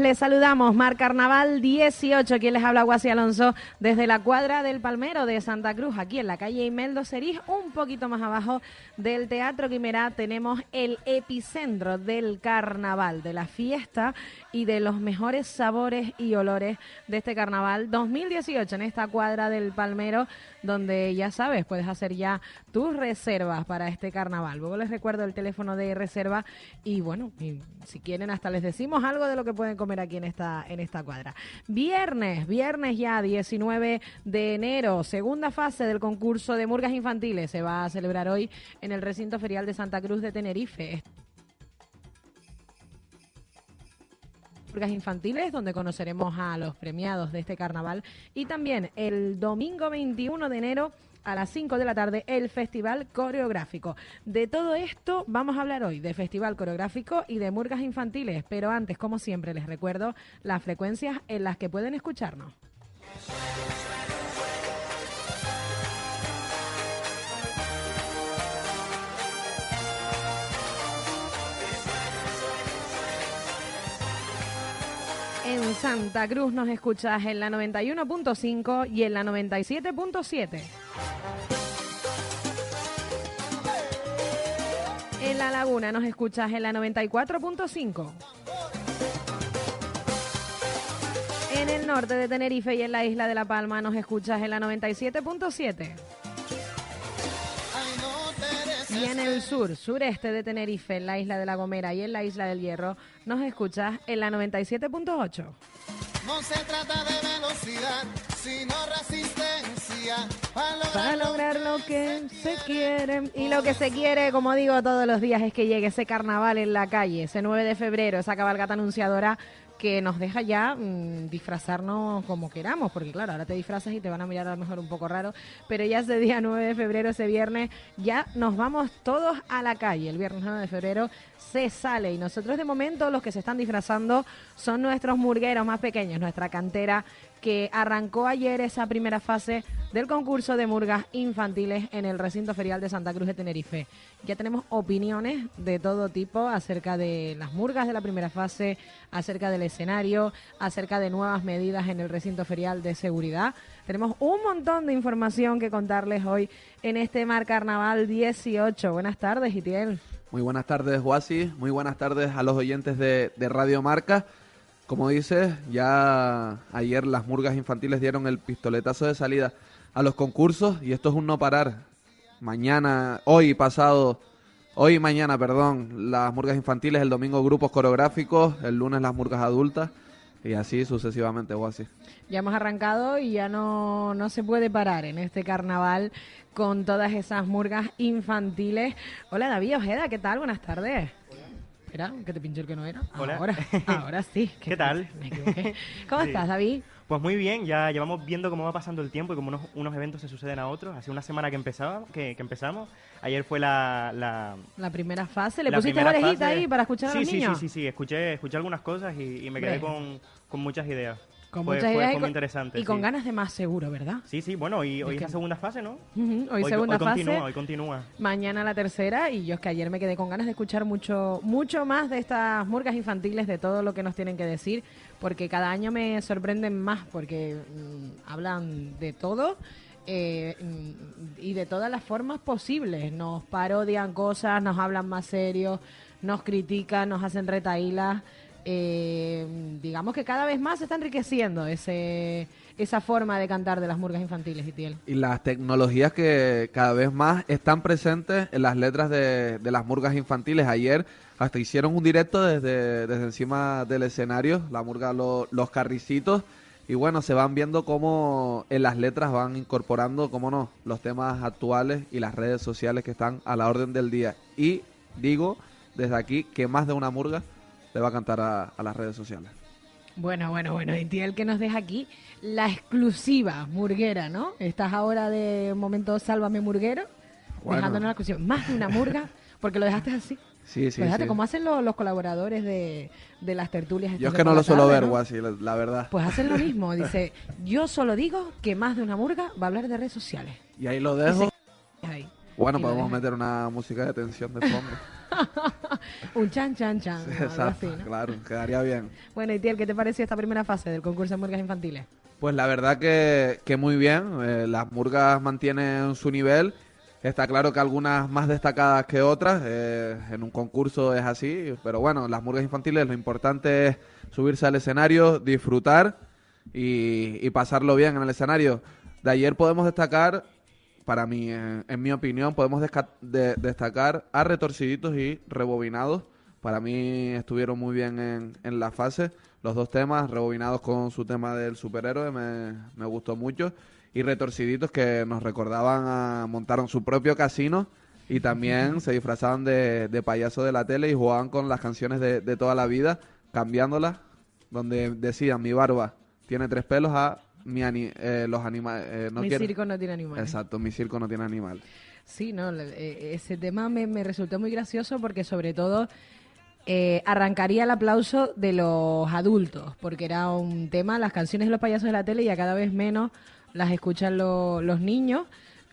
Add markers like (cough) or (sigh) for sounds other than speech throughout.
Les saludamos. Mar Carnaval 18, quien les habla Guasi Alonso desde la cuadra del Palmero de Santa Cruz, aquí en la calle Imeldo Serís, un poquito más abajo del Teatro Quimerá, tenemos el epicentro del carnaval, de la fiesta y de los mejores sabores y olores de este carnaval 2018 en esta cuadra del Palmero, donde ya sabes, puedes hacer ya tus reservas para este carnaval. Luego les recuerdo el teléfono de reserva y bueno, si quieren hasta les decimos algo de lo que pueden comer aquí en esta, en esta cuadra. Viernes, viernes ya 19 de enero, segunda fase del concurso de murgas infantiles se va a celebrar hoy en el recinto ferial de Santa Cruz de Tenerife. Murgas infantiles, donde conoceremos a los premiados de este carnaval. Y también el domingo 21 de enero a las 5 de la tarde el Festival Coreográfico. De todo esto vamos a hablar hoy, de Festival Coreográfico y de Murgas Infantiles, pero antes, como siempre, les recuerdo las frecuencias en las que pueden escucharnos. En Santa Cruz nos escuchas en la 91.5 y en la 97.7. En La Laguna nos escuchas en la 94.5. En el norte de Tenerife y en la isla de La Palma nos escuchas en la 97.7. Y en el sur, sureste de Tenerife, en la isla de La Gomera y en la isla del Hierro, nos escuchas en la 97.8. No se trata de velocidad, sino resistencia. Para lograr lo que se quiere. Y lo que se quiere, como digo todos los días, es que llegue ese carnaval en la calle, ese 9 de febrero, esa cabalgata anunciadora que nos deja ya mmm, disfrazarnos como queramos, porque claro, ahora te disfrazas y te van a mirar a lo mejor un poco raro, pero ya ese día 9 de febrero, ese viernes, ya nos vamos todos a la calle. El viernes 9 de febrero se sale y nosotros de momento los que se están disfrazando son nuestros murgueros más pequeños, nuestra cantera que arrancó ayer esa primera fase del concurso de murgas infantiles en el recinto ferial de Santa Cruz de Tenerife. Ya tenemos opiniones de todo tipo acerca de las murgas de la primera fase, acerca del escenario, acerca de nuevas medidas en el recinto ferial de seguridad. Tenemos un montón de información que contarles hoy en este Mar Carnaval 18. Buenas tardes, Itiel. Muy buenas tardes, Guasi. Muy buenas tardes a los oyentes de, de Radio Marca. Como dices, ya ayer las murgas infantiles dieron el pistoletazo de salida a los concursos y esto es un no parar. Mañana, hoy pasado, hoy y mañana, perdón, las murgas infantiles, el domingo grupos coreográficos, el lunes las murgas adultas y así sucesivamente o así. Ya hemos arrancado y ya no, no se puede parar en este carnaval con todas esas murgas infantiles. Hola David Ojeda, ¿qué tal? Buenas tardes. Espera, que te pinché el que no era. Hola. Ahora, (laughs) ahora sí. ¿Qué tal? Me equivoqué. ¿Cómo (laughs) Sí. estás, David? Pues muy bien, ya llevamos viendo cómo va pasando el tiempo y cómo unos, unos eventos se suceden a otros. Hace una semana que, empezaba, que, que empezamos. Ayer fue la... la La primera fase, ¿le la pusiste orejita fase. ahí para escuchar sí, a los sí, niños? Sí, sí, sí, escuché, escuché algunas cosas y, y me quedé con, con muchas ideas. Con Fue- muchas fue- ideas fue y, muy interesante, y con ganas de más seguro, ¿verdad? Sí, sí, bueno, y hoy Es la segunda fase, ¿no? (laughs) Ujú, Hoy, Hoy, segunda hoy fase. continúa, hoy continúa. Mañana la tercera y yo es que ayer me quedé con ganas de escuchar mucho mucho más de estas murgas infantiles, de todo lo que nos tienen que decir, porque cada año me sorprenden más, porque mm, hablan de todo eh, mm, y de todas las formas posibles. Nos parodian cosas, nos hablan más serios, nos critican, nos hacen retaílas. Eh, digamos que cada vez más se está enriqueciendo ese, esa forma de cantar de las murgas infantiles, Itiel. Y las tecnologías que cada vez más están presentes en las letras de, de las murgas infantiles. Ayer hasta hicieron un directo desde, desde encima del escenario, la murga Lo- Los Carricitos. Y bueno, se van viendo cómo en las letras van incorporando, cómo no, los temas actuales y las redes sociales que están a la orden del día. Y digo desde aquí que más de una murga le va a cantar a, a las redes sociales. Bueno, bueno, bueno, Itiel que nos deja aquí la exclusiva murguera, ¿no? Estás ahora de momento Sálvame Murguero, Bueno. dejándonos la exclusiva. Más de una murga, porque lo dejaste así. Sí, sí, lo dejaste sí. como hacen los, los colaboradores de, de las tertulias. Yo es que no lo suelo tarde, ver, ¿no? Guasi, la, la verdad. Pues hacen lo mismo. (laughs) Dice, yo solo digo que más de una murga va a hablar de redes sociales. Y ahí lo dejo. Ahí. Bueno, podemos meter una música de tensión de fondo. (laughs) Un chan, chan, chan. Sí, Exacto, así, ¿no? claro, quedaría bien. Bueno, Itiel, ¿qué te pareció esta primera fase del concurso de murgas infantiles? Pues la verdad que, que muy bien. eh, las murgas mantienen su nivel. Está claro que algunas más destacadas que otras. eh, en un concurso es así. Pero bueno, las murgas infantiles lo importante es subirse al escenario, disfrutar y, y pasarlo bien en el escenario. De ayer podemos destacar, para mí, en, en mi opinión, podemos de- destacar a retorciditos y rebobinados. Para mí estuvieron muy bien en, en la fase. Los dos temas, rebobinados con su tema del superhéroe, me, me gustó mucho. Y retorciditos que nos recordaban a montaron su propio casino y también (laughs) se disfrazaban de, de payaso de la tele y jugaban con las canciones de, de toda la vida, cambiándolas, donde decían mi barba tiene tres pelos a mi ani- eh, los animales. no Mi circo no tiene animales. Exacto, mi circo no tiene animal. Sí, no, eh, ese tema me, me resultó muy gracioso porque sobre todo eh, arrancaría el aplauso de los adultos, porque era un tema, las canciones de los payasos de la tele ya cada vez menos las escuchan lo- los niños,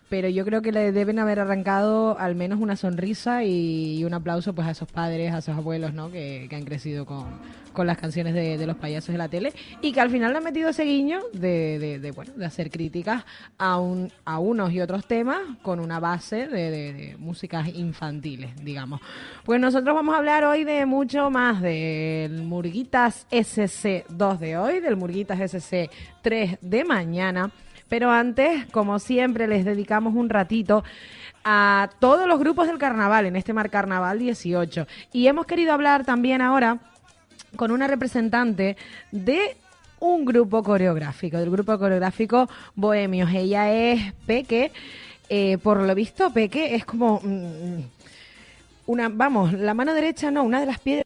pero yo creo que le deben haber arrancado al menos una sonrisa y, un aplauso pues a esos padres, a esos abuelos, ¿no? Que, han crecido con, con las canciones de, de los payasos de la tele y que al final le han metido ese guiño de, de, de, bueno, de hacer críticas a, un, a unos y otros temas con una base de músicas infantiles, digamos. Pues nosotros vamos a hablar hoy de mucho más del Murguitas SC2 de hoy, del Murguitas SC3 de mañana. Pero antes, como siempre, les dedicamos un ratito a todos los grupos del carnaval en este Mar Carnaval 18. Y hemos querido hablar también ahora con una representante de un grupo coreográfico, del grupo coreográfico Bohemios. Ella es Peque. Eh, por lo visto, Peque es como mm, una, vamos, la mano derecha no, una de las piedras.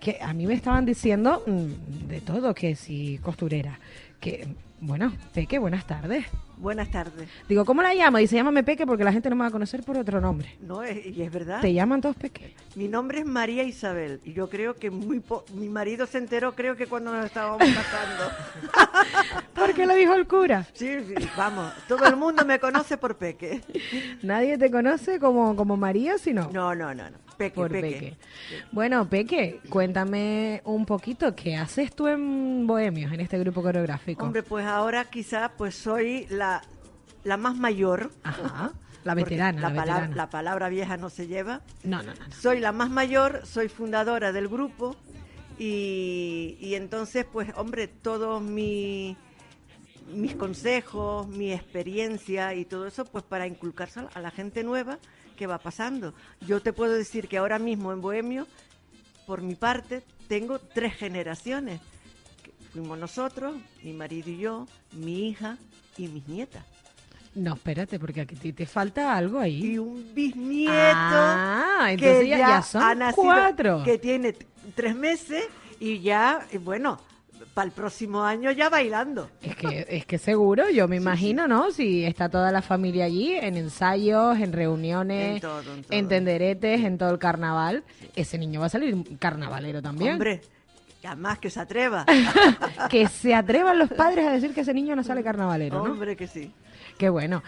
Que a mí me estaban diciendo mm, de todo, que si costurera, que bueno, Peque, buenas tardes. Buenas tardes. Digo, ¿cómo la llamo? Dice, llámame Peque porque la gente no me va a conocer por otro nombre. No, es- y es verdad. Te llaman todos Peque. Mi nombre es María Isabel y yo creo que muy po- mi marido se enteró, creo que cuando nos estábamos casando. (laughs) ¿Por qué lo dijo el cura? Sí, sí, vamos, todo el mundo me conoce por Peque. Nadie te conoce como, como María, sino No, no, no, no. Peque, por Peque. Peque. Bueno, Peque, cuéntame un poquito, ¿qué haces tú en Bohemios, en este grupo coreográfico? Hombre, pues ahora quizá pues soy la, la más mayor. Ajá, la veterana, la, la, palabra, veterana. la palabra vieja no se lleva. No, no, no, no. Soy la más mayor, soy fundadora del grupo y, y entonces, pues, hombre, todos mi- mis consejos, mi experiencia y todo eso, pues para inculcarse a la gente nueva que va pasando. Yo te puedo decir que ahora mismo en Bohemio, por mi parte, tengo tres generaciones. Fuimos nosotros, mi marido y yo, mi hija y mis nietas. No, espérate, porque aquí te, te falta algo ahí. Y un bisnieto Ah, entonces que ya, ya, son ha nacido, cuatro. que tiene tres meses y ya, bueno, para el próximo año ya bailando. Es que, es que seguro, yo me imagino, ¿no? Si está toda la familia allí, en ensayos, en reuniones, En todo, en todo. en tenderetes, en todo el carnaval, ese niño va a salir carnavalero también. Hombre, además que se atreva. (laughs) que se atrevan los padres a decir que ese niño no sale carnavalero, ¿no? Hombre, que sí. Qué bueno.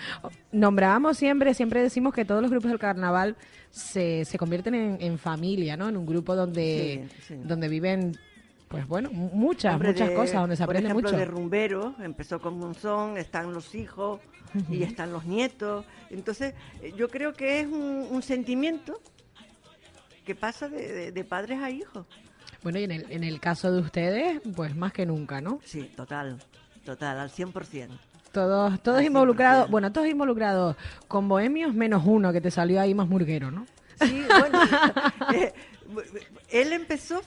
Nombrábamos siempre, siempre decimos que todos los grupos del carnaval se, se convierten en, en familia, ¿no? En un grupo donde, Sí, sí. donde viven, pues bueno, mu- muchas, Hombre, muchas de- cosas, donde se por aprende ejemplo, mucho. de rumbero, empezó con Monzón, están los hijos y están los nietos. Entonces, eh, yo creo que es un, un sentimiento que pasa de, de- de padres a hijos. Bueno, y en el, en el caso de ustedes, pues más que nunca, ¿no? Sí, total, total, al 100%. Todos, todos involucrados, bueno, todos involucrados con bohemios menos uno que te salió ahí más murguero, ¿no? Sí, bueno, (laughs) eh, él empezó,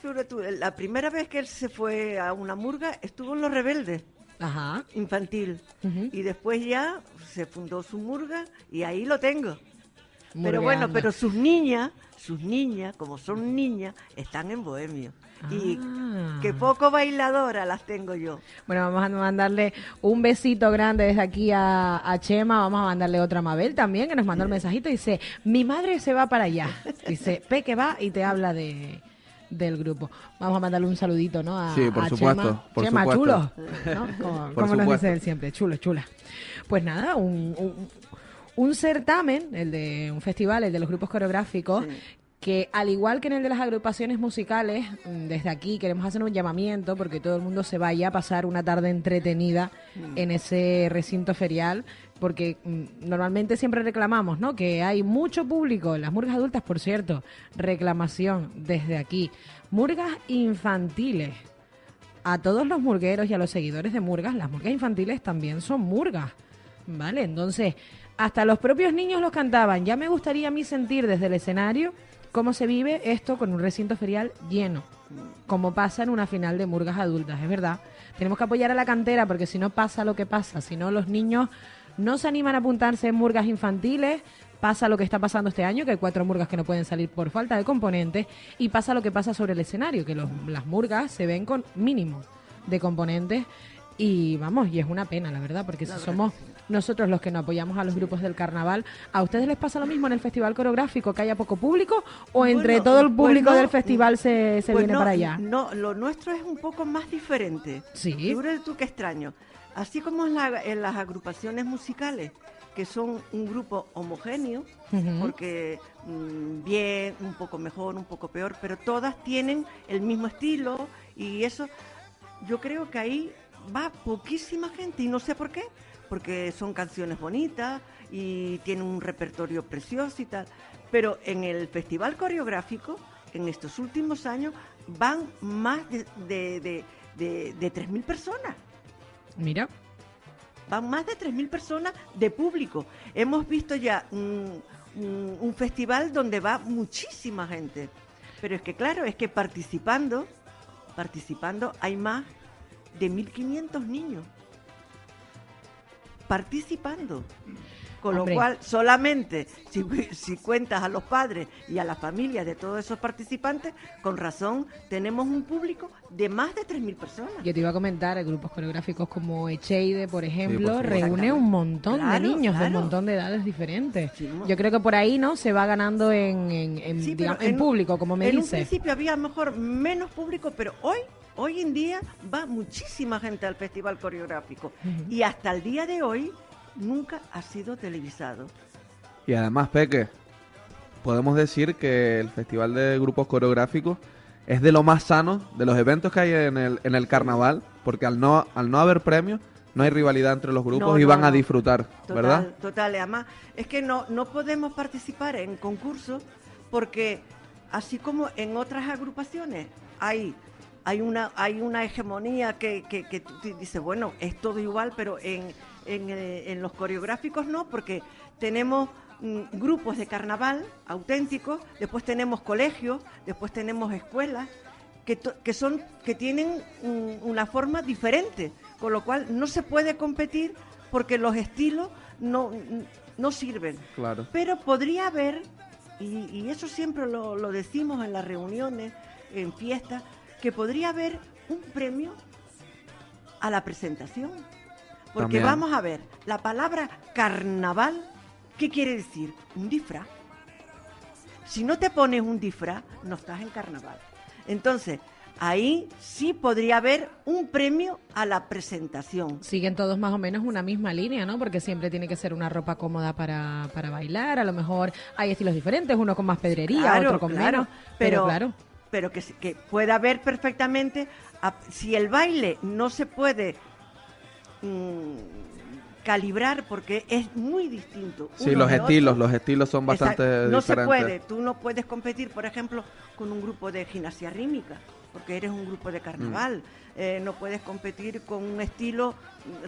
la primera vez que él se fue a una murga estuvo en Los Rebeldes. Ajá. infantil y después ya se fundó su murga y ahí lo tengo. Pero bueno, pero sus niñas, sus niñas, como son niñas, están en Bohemio. Y Ah. que poco bailadora las tengo yo. Bueno, vamos a mandarle un besito grande desde aquí a, a Chema. Vamos a mandarle otra a Mabel también, que nos mandó el mensajito. Dice, mi madre se va para allá. Dice, Peque va y te habla de del grupo. Vamos a mandarle un saludito, ¿no? A, Sí, por a supuesto, Chema, por Chema supuesto. chulo, ¿no? Como, nos dice él siempre, chulo, chula. Pues nada, un, un, un certamen, el de un festival, el de los grupos coreográficos, Sí. que al igual que en el de las agrupaciones musicales, mm, desde aquí queremos hacer un llamamiento porque todo el mundo se vaya a pasar una tarde entretenida en ese recinto ferial, porque mm, normalmente siempre reclamamos, ¿no? Que hay mucho público, las murgas adultas, por cierto, reclamación desde aquí, murgas infantiles. A todos los murgueros y a los seguidores de murgas, las murgas infantiles también son murgas, ¿vale? Entonces, hasta los propios niños los cantaban. Ya me gustaría a mí sentir desde el escenario cómo se vive esto con un recinto ferial lleno, como pasa en una final de murgas adultas, es verdad. Tenemos que apoyar a la cantera porque si no pasa lo que pasa, si no los niños no se animan a apuntarse en murgas infantiles, pasa lo que está pasando este año, que hay cuatro murgas que no pueden salir por falta de componentes, y pasa lo que pasa sobre el escenario, que los- las murgas se ven con mínimo de componentes, y vamos, y es una pena, la verdad, porque si somos nosotros los que no apoyamos a los grupos del carnaval, ¿a ustedes les pasa lo mismo en el festival coreográfico, que haya poco público, o entre Bueno, todo el pues público no, del festival se, se pues viene no, para allá? No, lo nuestro es un poco más diferente. Sí. Figúrate tú qué extraño. Así como en, la- en las agrupaciones musicales, que son un grupo homogéneo, porque mm, bien, un poco mejor, un poco peor, pero todas tienen el mismo estilo y eso, yo creo que ahí va poquísima gente y no sé por qué, porque son canciones bonitas y tienen un repertorio precioso y tal, pero en el festival coreográfico, en estos últimos años, van más de, de, de, de, de 3.000 personas Mira, van más de 3.000 personas de público. Hemos visto ya un, un- festival donde va muchísima gente. Pero es que claro, es que participando, participando hay más de 1.500 niños participando. Con Hombre. lo cual, solamente si, si cuentas a los padres y a las familias de todos esos participantes, con razón tenemos un público de más de 3.000 personas. yo te iba a comentar, grupos coreográficos como Echeide, por ejemplo, reúne un montón Claro, de niños de un montón de edades diferentes. Sí, Yo creo que por ahí, ¿no? Se va ganando en, en, en, Sí, digamos, pero en público, como me en un dice. principio había a lo mejor menos público, pero hoy, hoy en día va muchísima gente al festival coreográfico. Y hasta el día de hoy nunca ha sido televisado. Y además, Peque, podemos decir que el Festival de Grupos Coreográficos es de lo más sano de los eventos que hay en el, en el carnaval, porque al no, al no haber premios, no hay rivalidad entre los grupos No, y no, van a disfrutar, Total, ¿verdad? total. Además, es que no, no podemos participar en concursos porque así como en otras agrupaciones hay hay una hay una hegemonía que, que, que tú di- dices, bueno, es todo igual, pero en, en, eh, en los coreográficos no, porque tenemos mm, grupos de carnaval auténticos, después tenemos colegios, después tenemos escuelas, que, to- que son que tienen mm, una forma diferente, con lo cual no se puede competir porque los estilos no, no sirven. Claro. Pero podría haber, y, y eso siempre lo, lo decimos en las reuniones, en fiestas, que podría haber un premio a la presentación. Porque También. vamos a ver, la palabra carnaval, ¿qué quiere decir? Un disfraz. Si no te pones un disfraz, no estás en carnaval. Entonces, ahí sí podría haber un premio a la presentación. Siguen todos más o menos una misma línea, ¿no? Porque siempre tiene que ser una ropa cómoda para, para bailar. A lo mejor hay estilos diferentes, uno con más pedrería, Claro, otro con claro, menos. Pero, pero- claro, pero que, que pueda haber perfectamente, a- si el baile no se puede mm, calibrar porque es muy distinto. Sí, los estilos, otro. los estilos son bastante Exacto. No se diferentes. puede, tú no puedes competir, por ejemplo, con un grupo de gimnasia rítmica, porque eres un grupo de carnaval. Mm. Eh, no puedes competir con un estilo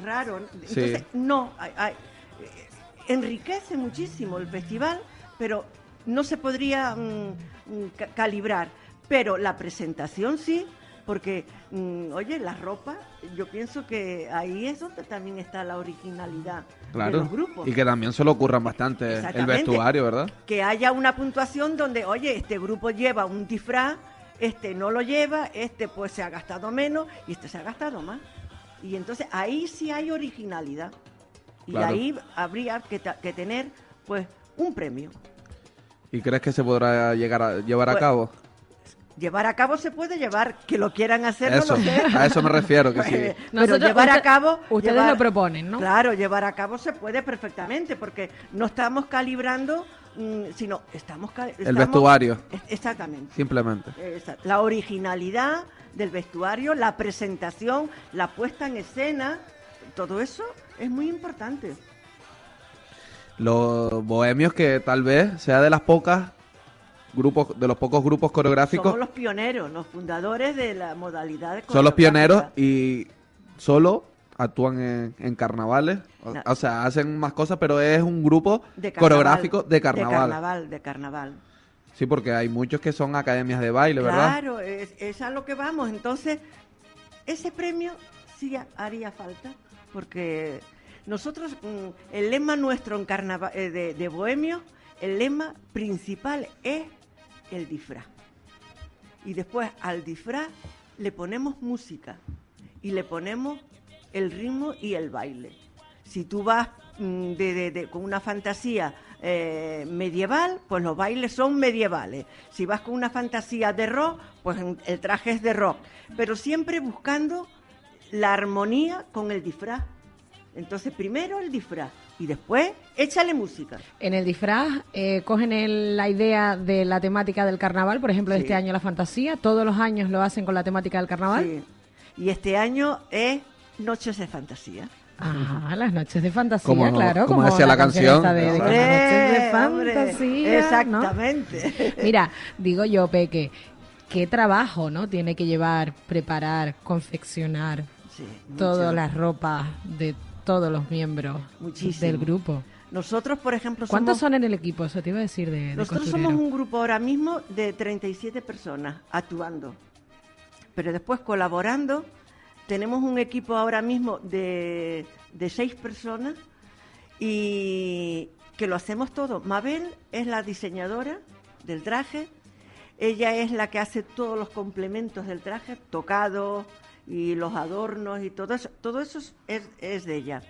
raro. Sí. Entonces, no, hay- hay- eh, enriquece muchísimo el festival, pero no se podría mm, ca- calibrar. Pero la presentación sí, porque, mm, oye, la ropa, yo pienso que ahí es donde también está la originalidad de Claro. los grupos Y que también se lo ocurran bastante el vestuario, ¿verdad? que haya una puntuación donde, oye, este grupo lleva un disfraz, este no lo lleva, este pues se ha gastado menos y este se ha gastado más. Y entonces ahí sí hay originalidad. Y Claro. ahí habría que tener pues un premio. ¿Y crees que se podrá llegar a llevar a Pues, cabo? Llevar a cabo se puede llevar, que lo quieran hacer, Eso, no lo sé. a eso me refiero, que (laughs) sí. Pero Nosotros- llevar a cabo... ustedes llevar- lo proponen, ¿no? Claro, llevar a cabo se puede perfectamente, porque no estamos calibrando, mm, sino estamos... ca- El estamos- vestuario, Es- Exactamente. simplemente. La originalidad del vestuario, la presentación, la puesta en escena, todo eso es muy importante. Los bohemios que tal vez sea de las pocas grupos, de los pocos grupos coreográficos, Somos los pioneros, los fundadores de la modalidad de son los pioneros y solo actúan en, en carnavales. O, No. o sea, hacen más cosas, pero es un grupo De carnaval, coreográfico de De carnaval. carnaval, de carnaval. Sí, porque hay muchos que son academias de baile, ¿verdad? Claro, es, es a lo que vamos. Entonces, ese premio sí ha- haría falta, porque nosotros, mm, el lema nuestro en carnaval, eh, de, de Bohemio, el lema principal es el disfraz. Y después al disfraz le ponemos música y le ponemos el ritmo y el baile. Si tú vas mm, de- con una fantasía eh, medieval, pues los bailes son medievales. Si vas con una fantasía de rock, pues el traje es de rock. Pero siempre buscando la armonía con el disfraz. Entonces, primero el disfraz y después échale música. En el disfraz eh, cogen el- la idea de la temática del carnaval, por ejemplo, Sí. este año la fantasía, todos los años lo hacen con la temática del carnaval. Sí. Y este año es Noches de Fantasía. Ajá, las noches de fantasía, Como- claro. como decía la canción. esta de, de Hombre, las noches de hombre, fantasía, ¿no? Exactamente. (laughs) Mira, digo yo, Peque, qué trabajo, ¿no? Tiene que llevar, preparar, confeccionar Sí, todas las ropas de todos los miembros Muchísimo. del grupo. Nosotros, por ejemplo, ¿Cuántos somos, son en el equipo? Eso te iba a decir de, de nosotros costurero. somos un grupo ahora mismo de 37 personas actuando. Pero después colaborando, tenemos un equipo ahora mismo de, de seis personas y que lo hacemos todo. Mabel es la diseñadora del traje, ella es la que hace todos los complementos del traje, tocados y los adornos y todo eso. Todo eso es, es- de ella.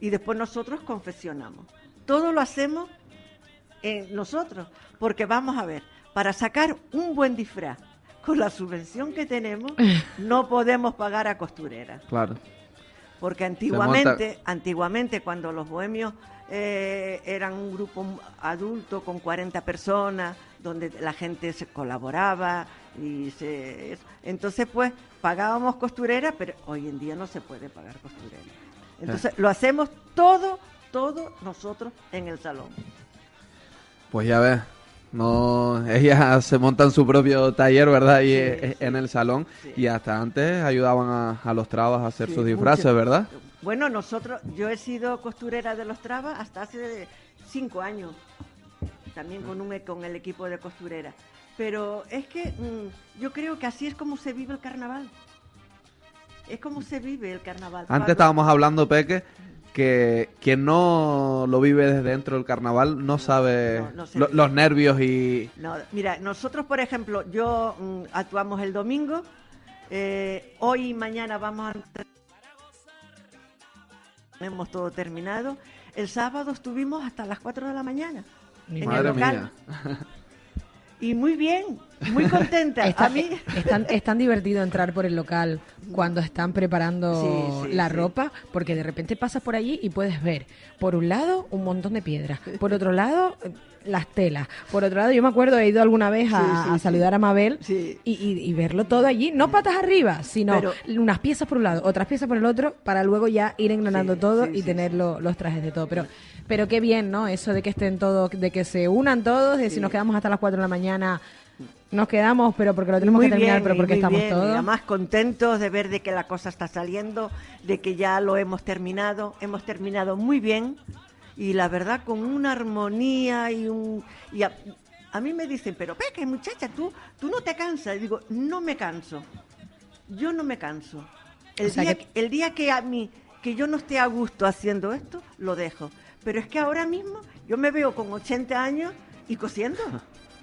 Y después nosotros confeccionamos. Todo lo hacemos eh, nosotros, porque vamos a ver, para sacar un buen disfraz con la subvención que tenemos, (laughs) no podemos pagar a costureras. Claro. Porque antiguamente, antiguamente cuando los bohemios eh, eran un grupo adulto con 40 personas, donde la gente se colaboraba y se entonces pues pagábamos costurera, pero hoy en día no se puede pagar costurera. Entonces lo hacemos todo, todo nosotros en el salón. Pues ya ves, no, ellas (laughs) se montan su propio taller, ¿verdad? Y Sí, eh, sí. en el salón Sí. y hasta antes ayudaban a, a los trabas a hacer sus disfraces, mucho. ¿verdad? Bueno, nosotros, yo he sido costurera de los trabas hasta hace cinco años, también con, un, con el equipo de costurera. Pero es que mm, yo creo que así es como se vive el carnaval. Es como se vive el carnaval. Antes estábamos hablando, Peque, que quien no lo vive desde dentro del carnaval no sabe no, no se lo- vive. los nervios y... No, mira, nosotros, por ejemplo, yo mm, actuamos el domingo. eh, hoy y mañana vamos a. Tenemos todo terminado. El sábado estuvimos hasta las 4 de la mañana. Mi en Madre el local. mía. Y muy bien, muy contenta. Está- a mí, es, tan, es tan divertido entrar por el local cuando están preparando Sí, sí, la sí. ropa, porque de repente pasas por allí y puedes ver, por un lado, un montón de piedras, por otro lado, las telas, por otro lado, yo me acuerdo, he ido alguna vez a, Sí, sí, a sí. saludar a Mabel Sí. y, y- y verlo todo allí, no patas arriba, sino Pero- unas piezas por un lado, otras piezas por el otro, para luego ya ir engranando todo y sí, tener lo- los trajes de todo. Pero, pero qué bien, ¿no? Eso de que estén todos, de que se unan todos, de si nos quedamos hasta las 4 de la mañana, nos quedamos, pero porque lo tenemos muy que terminar, bien, pero porque muy estamos bien, y todos. además contentos de ver de que la cosa está saliendo, de que ya lo hemos terminado, hemos terminado muy bien y la verdad con una armonía y un y a, a mí me dicen, pero Peque, muchacha, tú tú no te cansas, y digo, no me canso. Yo no me canso. El O sea día que- el día que a mí que yo no esté a gusto haciendo esto, lo dejo. Pero es que ahora mismo yo me veo con 80 años y cosiendo.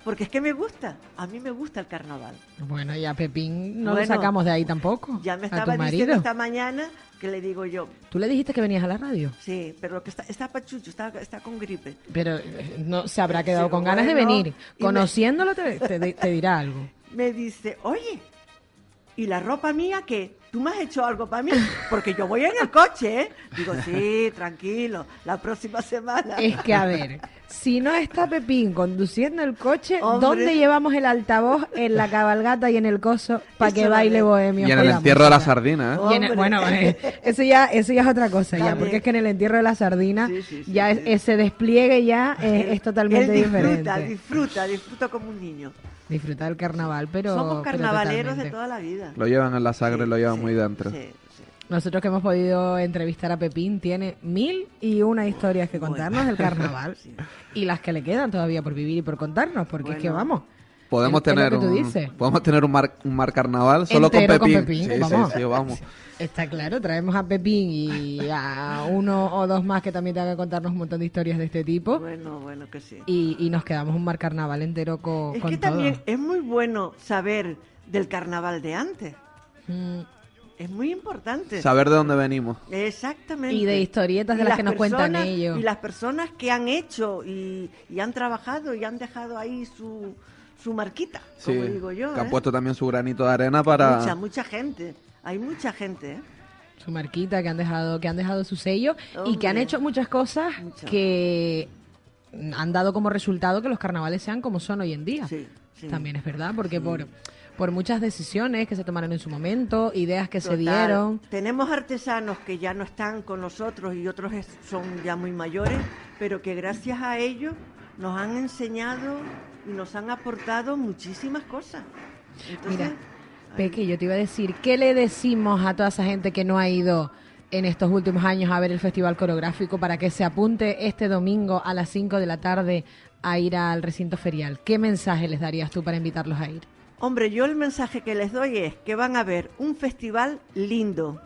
Porque es que me gusta. A mí me gusta el carnaval. Bueno, y a Pepín no lo Bueno, sacamos de ahí tampoco. Ya me estaba diciendo esta mañana que le digo yo, Tú le dijiste que venías a la radio, sí, pero que está, está pachucho, está, está con gripe. pero eh, no se habrá quedado Sí, con ganas de venir. me- Conociéndolo te, te- te dirá algo. (laughs) Me dice, oye, ¿y la ropa mía qué? ¿Tú me has hecho algo para mí? Porque yo voy en el coche, ¿eh? Digo, sí, tranquilo, la próxima semana. Es que, a ver, si no está Pepín conduciendo el coche, Hombre. ¿dónde llevamos el altavoz en la cabalgata y en el coso para que baile bohemio? Y en el entierro de la música? sardina, ¿eh? En bueno, eh, eso ya, eso ya es otra cosa, ya, También. porque es que en el entierro de la sardina Sí, sí, sí, ya es- ese despliegue ya es, es totalmente Él disfruta, diferente. disfruta, disfruta como un niño. Disfrutar del carnaval, pero Somos pero carnavaleros de toda la vida. Lo llevan en la sangre, Sí, lo llevan sí, muy dentro. sí, sí. Nosotros que hemos podido entrevistar a Pepín, tiene mil y una historias que contarnos del carnaval (laughs) Sí. y las que le quedan todavía por vivir y por contarnos, porque es que vamos. Podemos Es- es lo tener que tú un, dices. podemos tener un mar, un mar carnaval solo con con Pepín. Sí, vamos. sí, sí, vamos. Está claro, traemos a Pepín y a uno o dos más que también tengan que contarnos un montón de historias de este tipo. Bueno, bueno que sí. Y, y nos quedamos un mar carnaval entero co- Es con que todo. también es muy bueno saber del carnaval de antes. Mm, Es muy importante. Saber de dónde venimos. Exactamente. Y de historietas de las que nos cuentan personas- ellos. Y las personas que han hecho y, y han trabajado y han dejado ahí su, su marquita, Sí, como digo yo. que han ¿eh? puesto también su granito de arena para... Mucha, mucha gente. Hay mucha gente, ¿eh? su marquita que han dejado que han dejado su sello y que han hecho muchas cosas que han dado como resultado que los carnavales sean como son hoy en día. Sí, sí. También es verdad, porque por por muchas decisiones que se tomaron en su momento, ideas que se dieron. Tenemos artesanos que ya no están con nosotros y otros son ya muy mayores, pero que gracias a ellos nos han enseñado y nos han aportado muchísimas cosas. Entonces, Mira, Peque, yo te iba a decir, ¿qué le decimos a toda esa gente que no ha ido en estos últimos años a ver el festival coreográfico para que se apunte este domingo a las 5 de la tarde a ir al recinto ferial? ¿Qué mensaje les darías tú para invitarlos a ir? Hombre, yo el mensaje que les doy es que van a ver un festival lindo,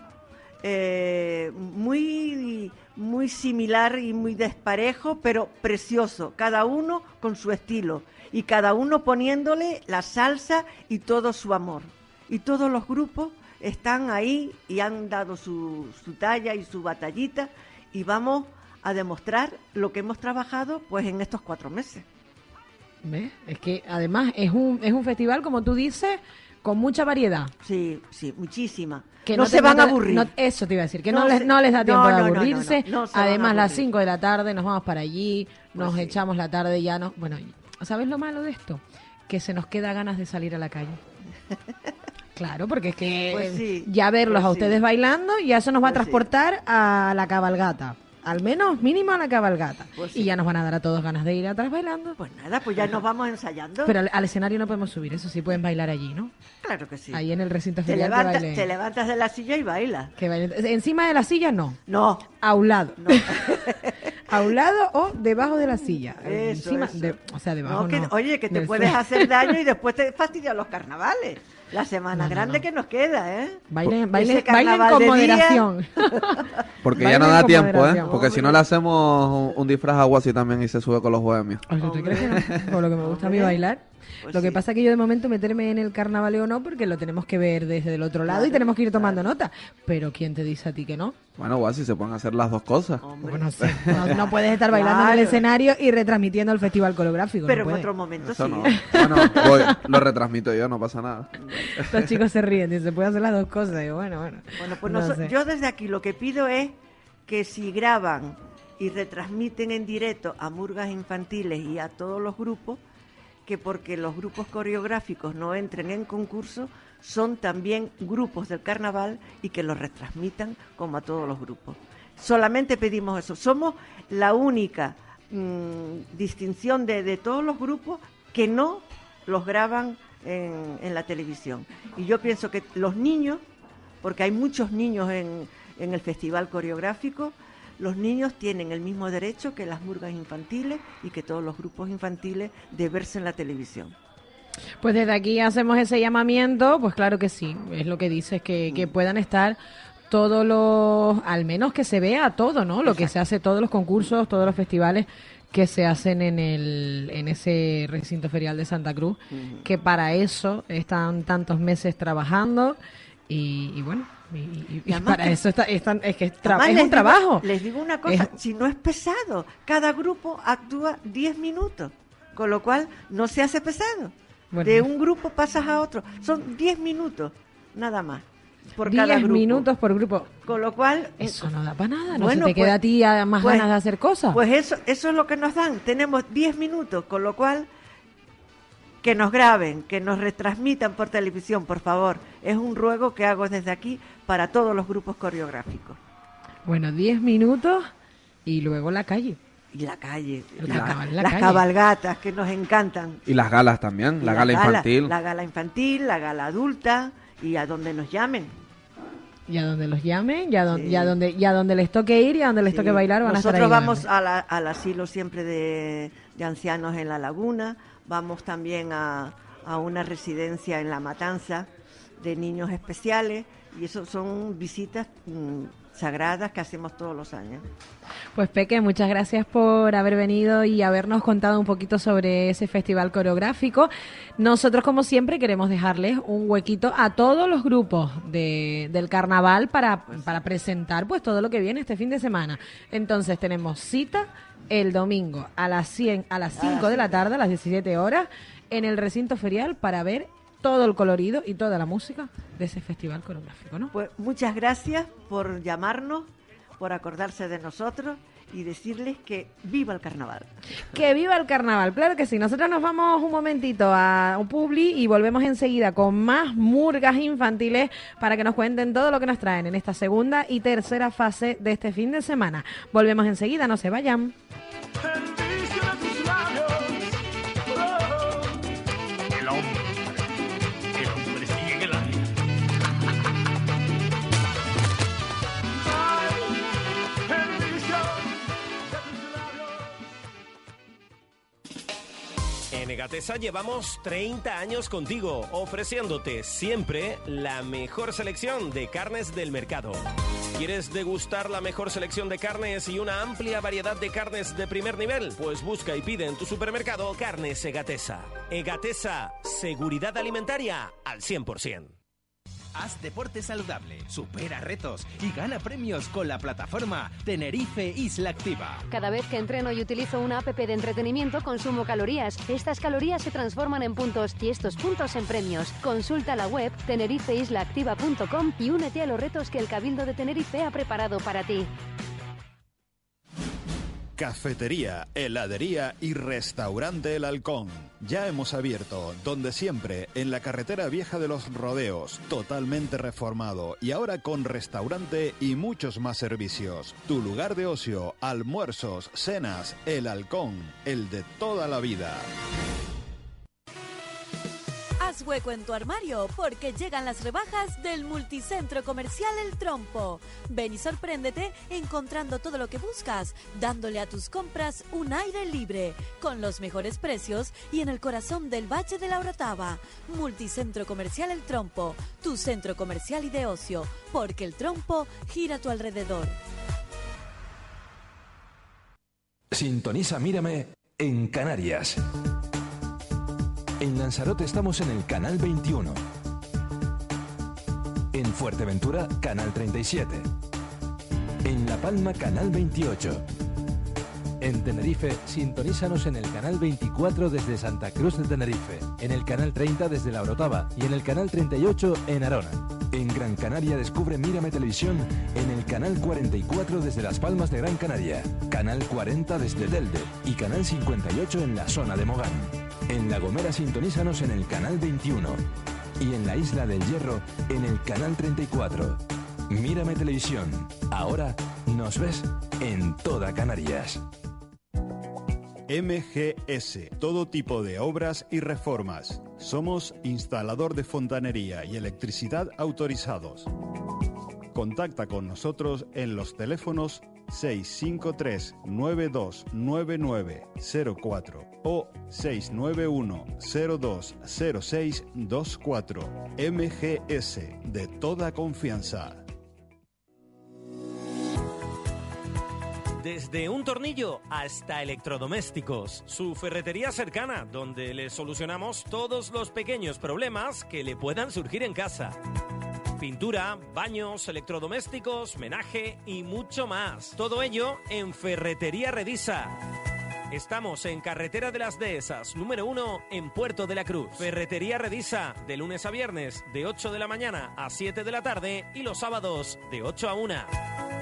eh, muy, muy similar y muy desparejo, pero precioso, cada uno con su estilo y cada uno poniéndole la salsa y todo su amor. Y todos los grupos están ahí y han dado su, su talla y su batallita y vamos a demostrar lo que hemos trabajado pues en estos cuatro meses. Es que además es un, es un festival, como tú dices, con mucha variedad. Sí, sí, muchísima. Que no, se van a aburrir. no- eso te iba a decir, que no, les, se- no les da tiempo de aburrirse. van a Además, las aburrir. 5 de la tarde nos vamos para allí, nos Pues sí. echamos la tarde y ya no. Bueno, ¿sabes lo malo de esto? Que se nos queda ganas de salir a la calle. (laughs) Claro, porque es que Pues sí, ya verlos pues a sí. ustedes bailando ya eso nos va a Pues sí. transportar a la cabalgata. Al menos mínimo a la cabalgata. Pues Y ya nos van a dar a todos ganas de ir atrás bailando. Pues nada, pues ya nos vamos ensayando. Pero al, al escenario no podemos subir, eso sí pueden bailar allí, ¿no? claro que sí. Ahí en el recinto te, levantas, te levantas de la silla y bailas. Que. Encima de la silla no. No, A un lado. no. (laughs) A un lado o debajo de la silla. Eso, Encima, eso. de- o sea, debajo No, que- no. oye, que te puedes hacer daño y (laughs) después te fastidian los carnavales. La semana No, grande no. que nos queda, ¿eh? Bailen, bailen, bailen con moderación. (laughs) Porque Bailen ya no da con tiempo, ¿eh? Porque si no le hacemos un, un disfraz agua así también y se sube con los bohemios. ¿tú crees que no? Por lo que me gusta a mí bailar. Pues lo que pasa es que yo de momento meterme en el carnavaleo no, porque lo tenemos que ver desde el otro lado y Claro, tenemos que ir tomando nota. Pero ¿quién te dice a ti que no? Bueno, Guasi, se pueden hacer las dos cosas. Hombre. Bueno, sí, no, no puedes estar (laughs) bailando en el Claro. escenario y retransmitiendo el festival coreográfico. Pero no en otro momento Eso sí. no. Bueno, voy, lo retransmito yo, no pasa nada. (laughs) Los chicos se ríen, dicen, se puede hacer las dos cosas. Digo, bueno, bueno. Bueno, pues No sé. yo desde aquí lo que pido es que si graban y retransmiten en directo a murgas infantiles y a todos los grupos, que porque los grupos coreográficos no entren en concurso, son también grupos del carnaval y que los retransmitan como a todos los grupos. Solamente pedimos eso. Somos la única mm, distinción de, de todos los grupos que no los graban en, en la televisión. Y yo pienso que los niños, porque hay muchos niños en, en el festival coreográfico, los niños tienen el mismo derecho que las murgas infantiles y que todos los grupos infantiles de verse en la televisión. Pues desde aquí hacemos ese llamamiento, pues claro que sí, es lo que dices, que, que puedan estar todos los, al menos que se vea todo, ¿no? Lo que se hace, todos los concursos, todos los festivales que se hacen en el en ese recinto ferial de Santa Cruz, que para eso están tantos meses trabajando y, y bueno, y, y- y Y además para que- eso está, están- es que es, tra- es un digo- trabajo. les digo una cosa, Es- si no es pesado, cada grupo actúa 10 minutos, con lo cual no se hace pesado. Bueno. De un grupo pasas a otro, son 10 minutos, nada más, por cada 10 grupo. minutos por grupo. Con lo cual... Eso no da para nada, no Bueno, se te queda pues- a ti más pues- ganas de hacer cosas. Pues eso, eso es lo que nos dan. Tenemos 10 minutos, con lo cual que nos graben, que nos retransmitan por televisión, por favor. Es un ruego que hago desde aquí para todos los grupos coreográficos. Bueno, 10 minutos y luego la calle. Y la calle, la- la las calle. cabalgatas que nos encantan. Y las galas también, la gala infantil. La gala infantil, la gala adulta y a donde nos llamen. Y a donde los llamen, y a, don- Sí. y a donde, y a donde les toque ir y a donde les Sí. toque bailar van a estar ahí. Nosotros vamos a la- al asilo siempre de, de ancianos en La Laguna, vamos también a, a una residencia en La Matanza de niños especiales y eso son visitas mm, sagradas que hacemos todos los años. Pues Peque, muchas gracias por haber venido y habernos contado un poquito sobre ese festival coreográfico. Nosotros, como siempre, queremos dejarles un huequito a todos los grupos de- del carnaval para, para presentar pues todo lo que viene este fin de semana. Entonces tenemos cita el domingo a las 100, a las 5 de la tarde, a las 17 horas, en el recinto ferial para ver todo el colorido y toda la música de ese festival coreográfico, ¿no? Pues muchas gracias por llamarnos, por acordarse de nosotros y decirles que viva el carnaval. Que viva el carnaval, claro que sí. Nosotros nos vamos un momentito a un publi y volvemos enseguida con más murgas infantiles para que nos cuenten todo lo que nos traen en esta segunda y tercera fase de este fin de semana. Volvemos enseguida, no se vayan. En Egatesa llevamos 30 años contigo, ofreciéndote siempre la mejor selección de carnes del mercado. ¿Quieres degustar la mejor selección de carnes y una amplia variedad de carnes de primer nivel? Pues busca y pide en tu supermercado Carnes Egatesa. Egatesa, seguridad alimentaria al 100%. Haz deporte saludable, supera retos y gana premios con la plataforma Tenerife Isla Activa. Cada vez que entreno y utilizo una app de entretenimiento consumo calorías. Estas calorías se transforman en puntos y estos puntos en premios. Consulta la web tenerifeislaactiva.com y únete a los retos que el Cabildo de Tenerife ha preparado para ti. Cafetería, heladería y restaurante El Halcón. Ya hemos abierto, donde siempre, en la carretera vieja de los rodeos, totalmente reformado y ahora con restaurante y muchos más servicios. Tu lugar de ocio, almuerzos, cenas, El Halcón, el de toda la vida. Haz hueco en tu armario porque llegan las rebajas del multicentro comercial El Trompo. Ven y sorpréndete encontrando todo lo que buscas, dándole a tus compras un aire libre, con los mejores precios y en el corazón del Valle de la Orotava. Multicentro comercial El Trompo, tu centro comercial y de ocio, porque el trompo gira a tu alrededor. Sintoniza Mírame en Canarias. En Lanzarote estamos en el canal 21. En Fuerteventura, canal 37. En La Palma, canal 28. En Tenerife, sintonízanos en el canal 24 desde Santa Cruz de Tenerife, en el canal 30 desde La Orotava y en el canal 38 en Arona. En Gran Canaria descubre Mírame Televisión en el canal 44 desde Las Palmas de Gran Canaria, canal 40 desde Telde y canal 58 en la zona de Mogán. En La Gomera sintonízanos en el canal 21 y en la Isla del Hierro en el canal 34. Mírame Televisión. Ahora nos ves en toda Canarias. MGS, todo tipo de obras y reformas. Somos instalador de fontanería y electricidad autorizados. Contacta con nosotros en los teléfonos 653-929904 o 691-020624. MGS, de toda confianza. Desde un tornillo hasta electrodomésticos. Su ferretería cercana, donde le solucionamos todos los pequeños problemas que le puedan surgir en casa. Pintura, baños, electrodomésticos, menaje y mucho más. Todo ello en Ferretería Redisa. Estamos en Carretera de las Dehesas, número 1, en Puerto de la Cruz. Ferretería Redisa, de lunes a viernes, de 8 de la mañana a 7 de la tarde y los sábados, de 8 a 1.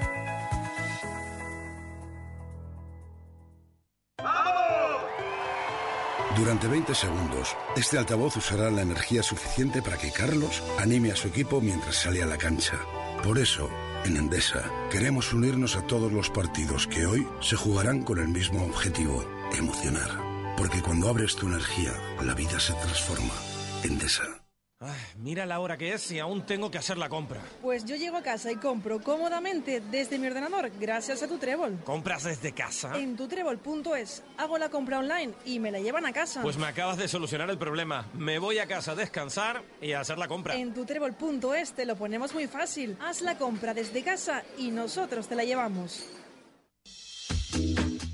Durante 20 segundos, este altavoz usará la energía suficiente para que Carlos anime a su equipo mientras sale a la cancha. Por eso, en Endesa, queremos unirnos a todos los partidos que hoy se jugarán con el mismo objetivo, emocionar. Porque cuando abres tu energía, la vida se transforma. Endesa. Ay, mira la hora que es y aún tengo que hacer la compra. Pues yo llego a casa y compro cómodamente desde mi ordenador gracias a tu Trébol. ¿Compras desde casa? En tutrébol.es hago la compra online y me la llevan a casa. Pues me acabas de solucionar el problema. Me voy a casa a descansar y a hacer la compra. En tutrébol.es te lo ponemos muy fácil. Haz la compra desde casa y nosotros te la llevamos.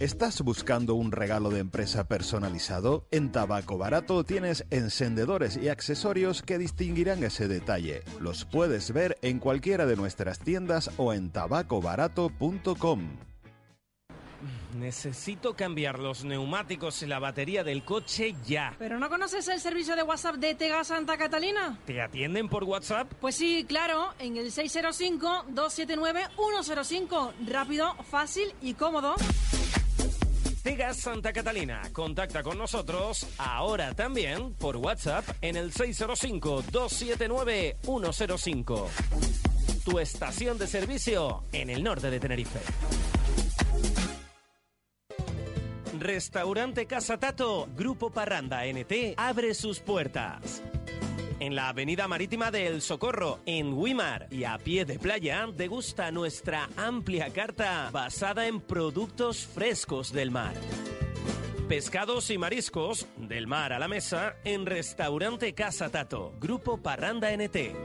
¿Estás buscando un regalo de empresa personalizado? En Tabaco Barato tienes encendedores y accesorios que distinguirán ese detalle. Los puedes ver en cualquiera de nuestras tiendas o en tabacobarato.com. Necesito cambiar los neumáticos y la batería del coche ya. ¿Pero no conoces el servicio de WhatsApp de Tega Santa Catalina? ¿Te atienden por WhatsApp? Pues sí, claro, en el 605-279-105. Rápido, fácil y cómodo. Tegas Santa Catalina. Contacta con nosotros ahora también por WhatsApp en el 605-279-105. Tu estación de servicio en el norte de Tenerife. Restaurante Casa Tato, Grupo Parranda NT, abre sus puertas. En la avenida marítima de El Socorro, en Wimar y a pie de playa, degusta nuestra amplia carta basada en productos frescos del mar. Pescados y mariscos, del mar a la mesa, en Restaurante Casa Tato, Grupo Parranda NT.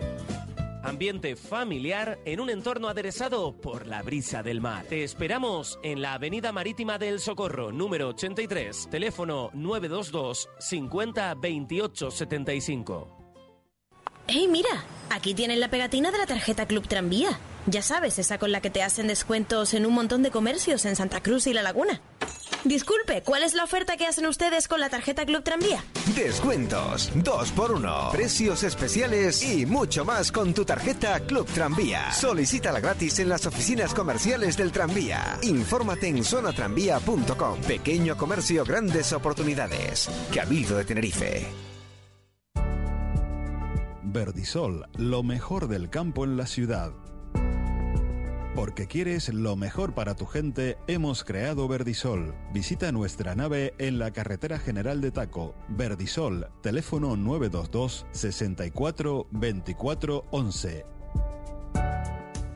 Ambiente familiar en un entorno aderezado por la brisa del mar. Te esperamos en la Avenida Marítima del Socorro, número 83, teléfono 922 50 28 75. ¡Hey, mira! Aquí tienen la pegatina de la tarjeta Club Tranvía. Ya sabes, esa con la que te hacen descuentos en un montón de comercios en Santa Cruz y La Laguna. Disculpe, ¿cuál es la oferta que hacen ustedes con la tarjeta Club Tranvía? Descuentos, 2 por 1 precios especiales y mucho más con tu tarjeta Club Tranvía. Solicítala gratis en las oficinas comerciales del tranvía. Infórmate en zonatranvía.com. Pequeño comercio, grandes oportunidades. Cabildo de Tenerife. Verdisol, lo mejor del campo en la ciudad. Porque quieres lo mejor para tu gente, hemos creado Verdisol. Visita nuestra nave en la carretera general de Taco. Verdisol, teléfono 922 64 24 11.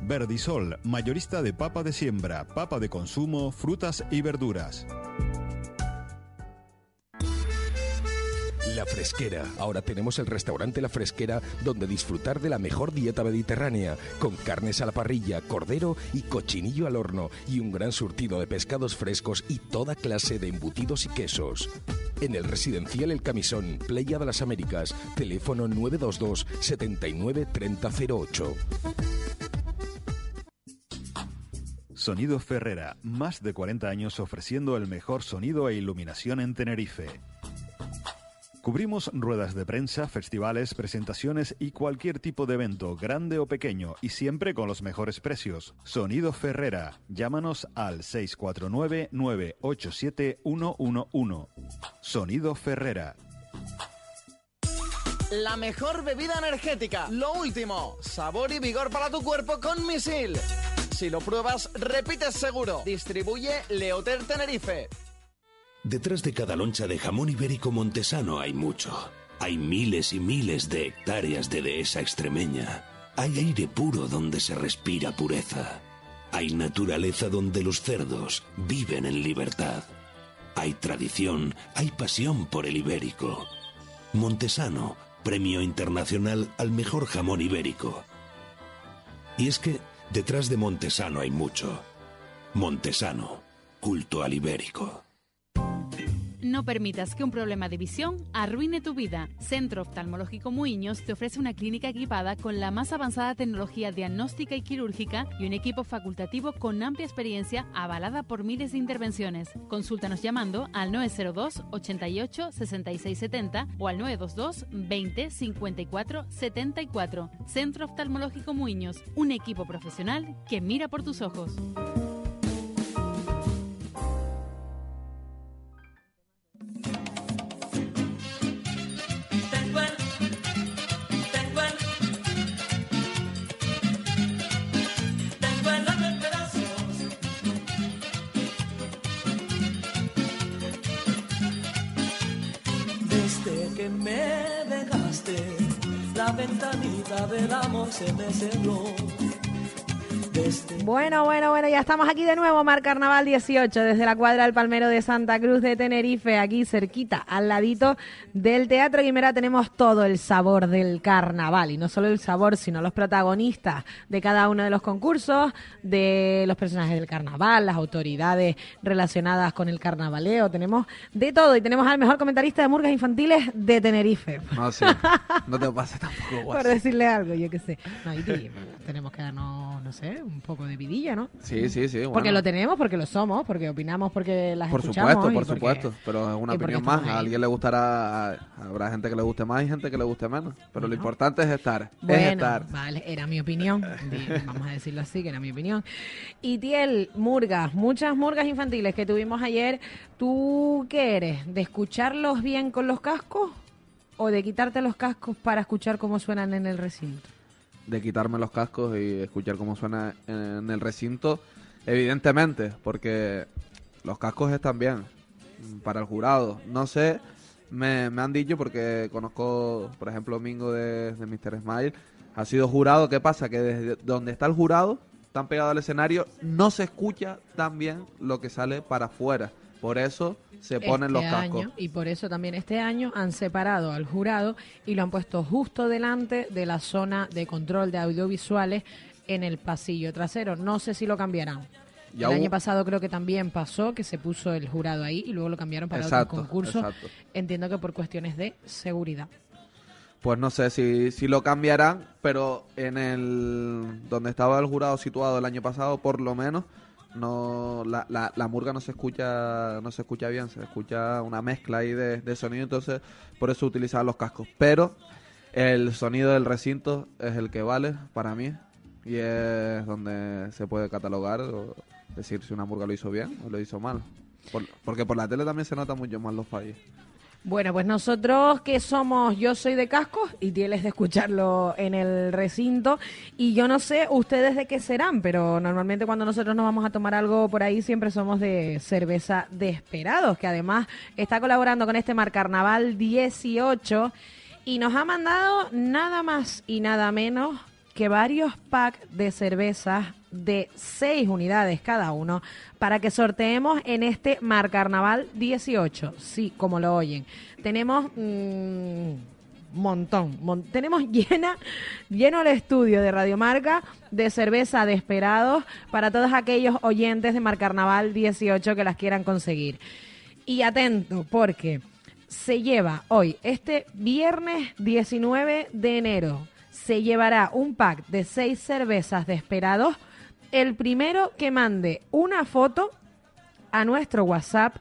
Verdisol, mayorista de papa de siembra, papa de consumo, frutas y verduras. La Fresquera. Ahora tenemos el restaurante La Fresquera donde disfrutar de la mejor dieta mediterránea, con carnes a la parrilla, cordero y cochinillo al horno y un gran surtido de pescados frescos y toda clase de embutidos y quesos. En el residencial El Camisón, Playa de las Américas, teléfono 922 79 3008. Sonido Ferrera, más de 40 años ofreciendo el mejor sonido e iluminación en Tenerife. Cubrimos ruedas de prensa, festivales, presentaciones y cualquier tipo de evento, grande o pequeño, y siempre con los mejores precios. Sonido Ferrera. Llámanos al 649-987-111. Sonido Ferrera. La mejor bebida energética. Lo último. Sabor y vigor para tu cuerpo con Misil. Si lo pruebas, repites seguro. Distribuye Leoter Tenerife. Detrás de cada loncha de jamón ibérico montesano hay mucho. Hay miles y miles de hectáreas de dehesa extremeña. Hay aire puro donde se respira pureza. Hay naturaleza donde los cerdos viven en libertad. Hay tradición, hay pasión por el ibérico. Montesano, premio internacional al mejor jamón ibérico. Y es que detrás de Montesano hay mucho. Montesano, culto al ibérico. No permitas que un problema de visión arruine tu vida. Centro Oftalmológico Muiños te ofrece una clínica equipada con la más avanzada tecnología diagnóstica y quirúrgica y un equipo facultativo con amplia experiencia avalada por miles de intervenciones. Consúltanos llamando al 902 88 66 70 o al 922 20 54 74. Centro Oftalmológico Muiños, un equipo profesional que mira por tus ojos. Se me cerró. Bueno, bueno, bueno, ya estamos aquí de nuevo, Mar Carnaval 18, desde la cuadra del Palmero de Santa Cruz de Tenerife, aquí cerquita, al ladito del Teatro Guimera, tenemos todo el sabor del carnaval, y no solo el sabor, sino los protagonistas de cada uno de los concursos, de los personajes del carnaval, las autoridades relacionadas con el carnavaleo, tenemos de todo, y tenemos al mejor comentarista de murgas infantiles de Tenerife. No sé, (laughs) no te pases tampoco, Por decirle algo, yo qué sé. No, y, y tenemos que darnos, no sé, un poco de vidilla, ¿no? Sí, sí, sí. Porque lo tenemos, porque lo somos, porque opinamos, porque las Por escuchamos. supuesto, por supuesto. Pero es una opinión más. A alguien le gustará, a- habrá gente que le guste más y gente que le guste menos. Pero lo importante es estar. es estar. vale, era mi opinión. (laughs) Vamos a decirlo así, que era mi opinión. Y Tiel, murgas, muchas murgas infantiles que tuvimos ayer. ¿Tú qué eres? ¿De escucharlos bien con los cascos o de quitarte los cascos para escuchar cómo suenan en el recinto? De quitarme los cascos y escuchar cómo suena en el recinto, evidentemente, porque los cascos están bien para el jurado. No sé, me, me han dicho porque conozco, por ejemplo, Mingo de, de Mr. Smile, ha sido jurado. ¿Qué pasa? Que desde donde está el jurado, tan pegado al escenario, no se escucha tan bien lo que sale para afuera. Por eso se ponen Este los cascos. año, y por eso también este año han separado al jurado y lo han puesto justo delante de la zona de control de audiovisuales en el pasillo trasero. No sé si lo cambiarán. Ya el hubo- año pasado creo que también pasó que se puso el jurado ahí y luego lo cambiaron para Exacto, otro concurso. exacto. Entiendo que por cuestiones de seguridad. Pues no sé si, si lo cambiarán, pero en el donde estaba el jurado situado el año pasado, por lo menos, no la, la, la murga no se escucha no se escucha bien, se escucha una mezcla ahí de, de sonido, entonces por eso utilizaban los cascos. Pero el sonido del recinto es el que vale para mí y es donde se puede catalogar o decir si una murga lo hizo bien o lo hizo mal. Por- porque por la tele también se nota mucho más los fallos. Bueno, pues nosotros que somos, yo soy de cascos y tienes de escucharlo en el recinto. Y yo no sé ustedes de qué serán, pero normalmente cuando nosotros nos vamos a tomar algo por ahí siempre somos de cerveza Desperados, que además está colaborando con este Mar Carnaval 18 y nos ha mandado nada más y nada menos que varios packs de cervezas de seis unidades cada uno para que sorteemos en este Mar Carnaval 18. Sí, como lo oyen. Tenemos mm, montón, mon- tenemos (laughs) llena, lleno el estudio de Radiomarca de cerveza de esperados para todos aquellos oyentes de Mar Carnaval 18 que las quieran conseguir. Y atento, porque se lleva hoy, este viernes 19 de enero, se llevará un pack de seis cervezas de esperados. El primero que mande una foto a nuestro WhatsApp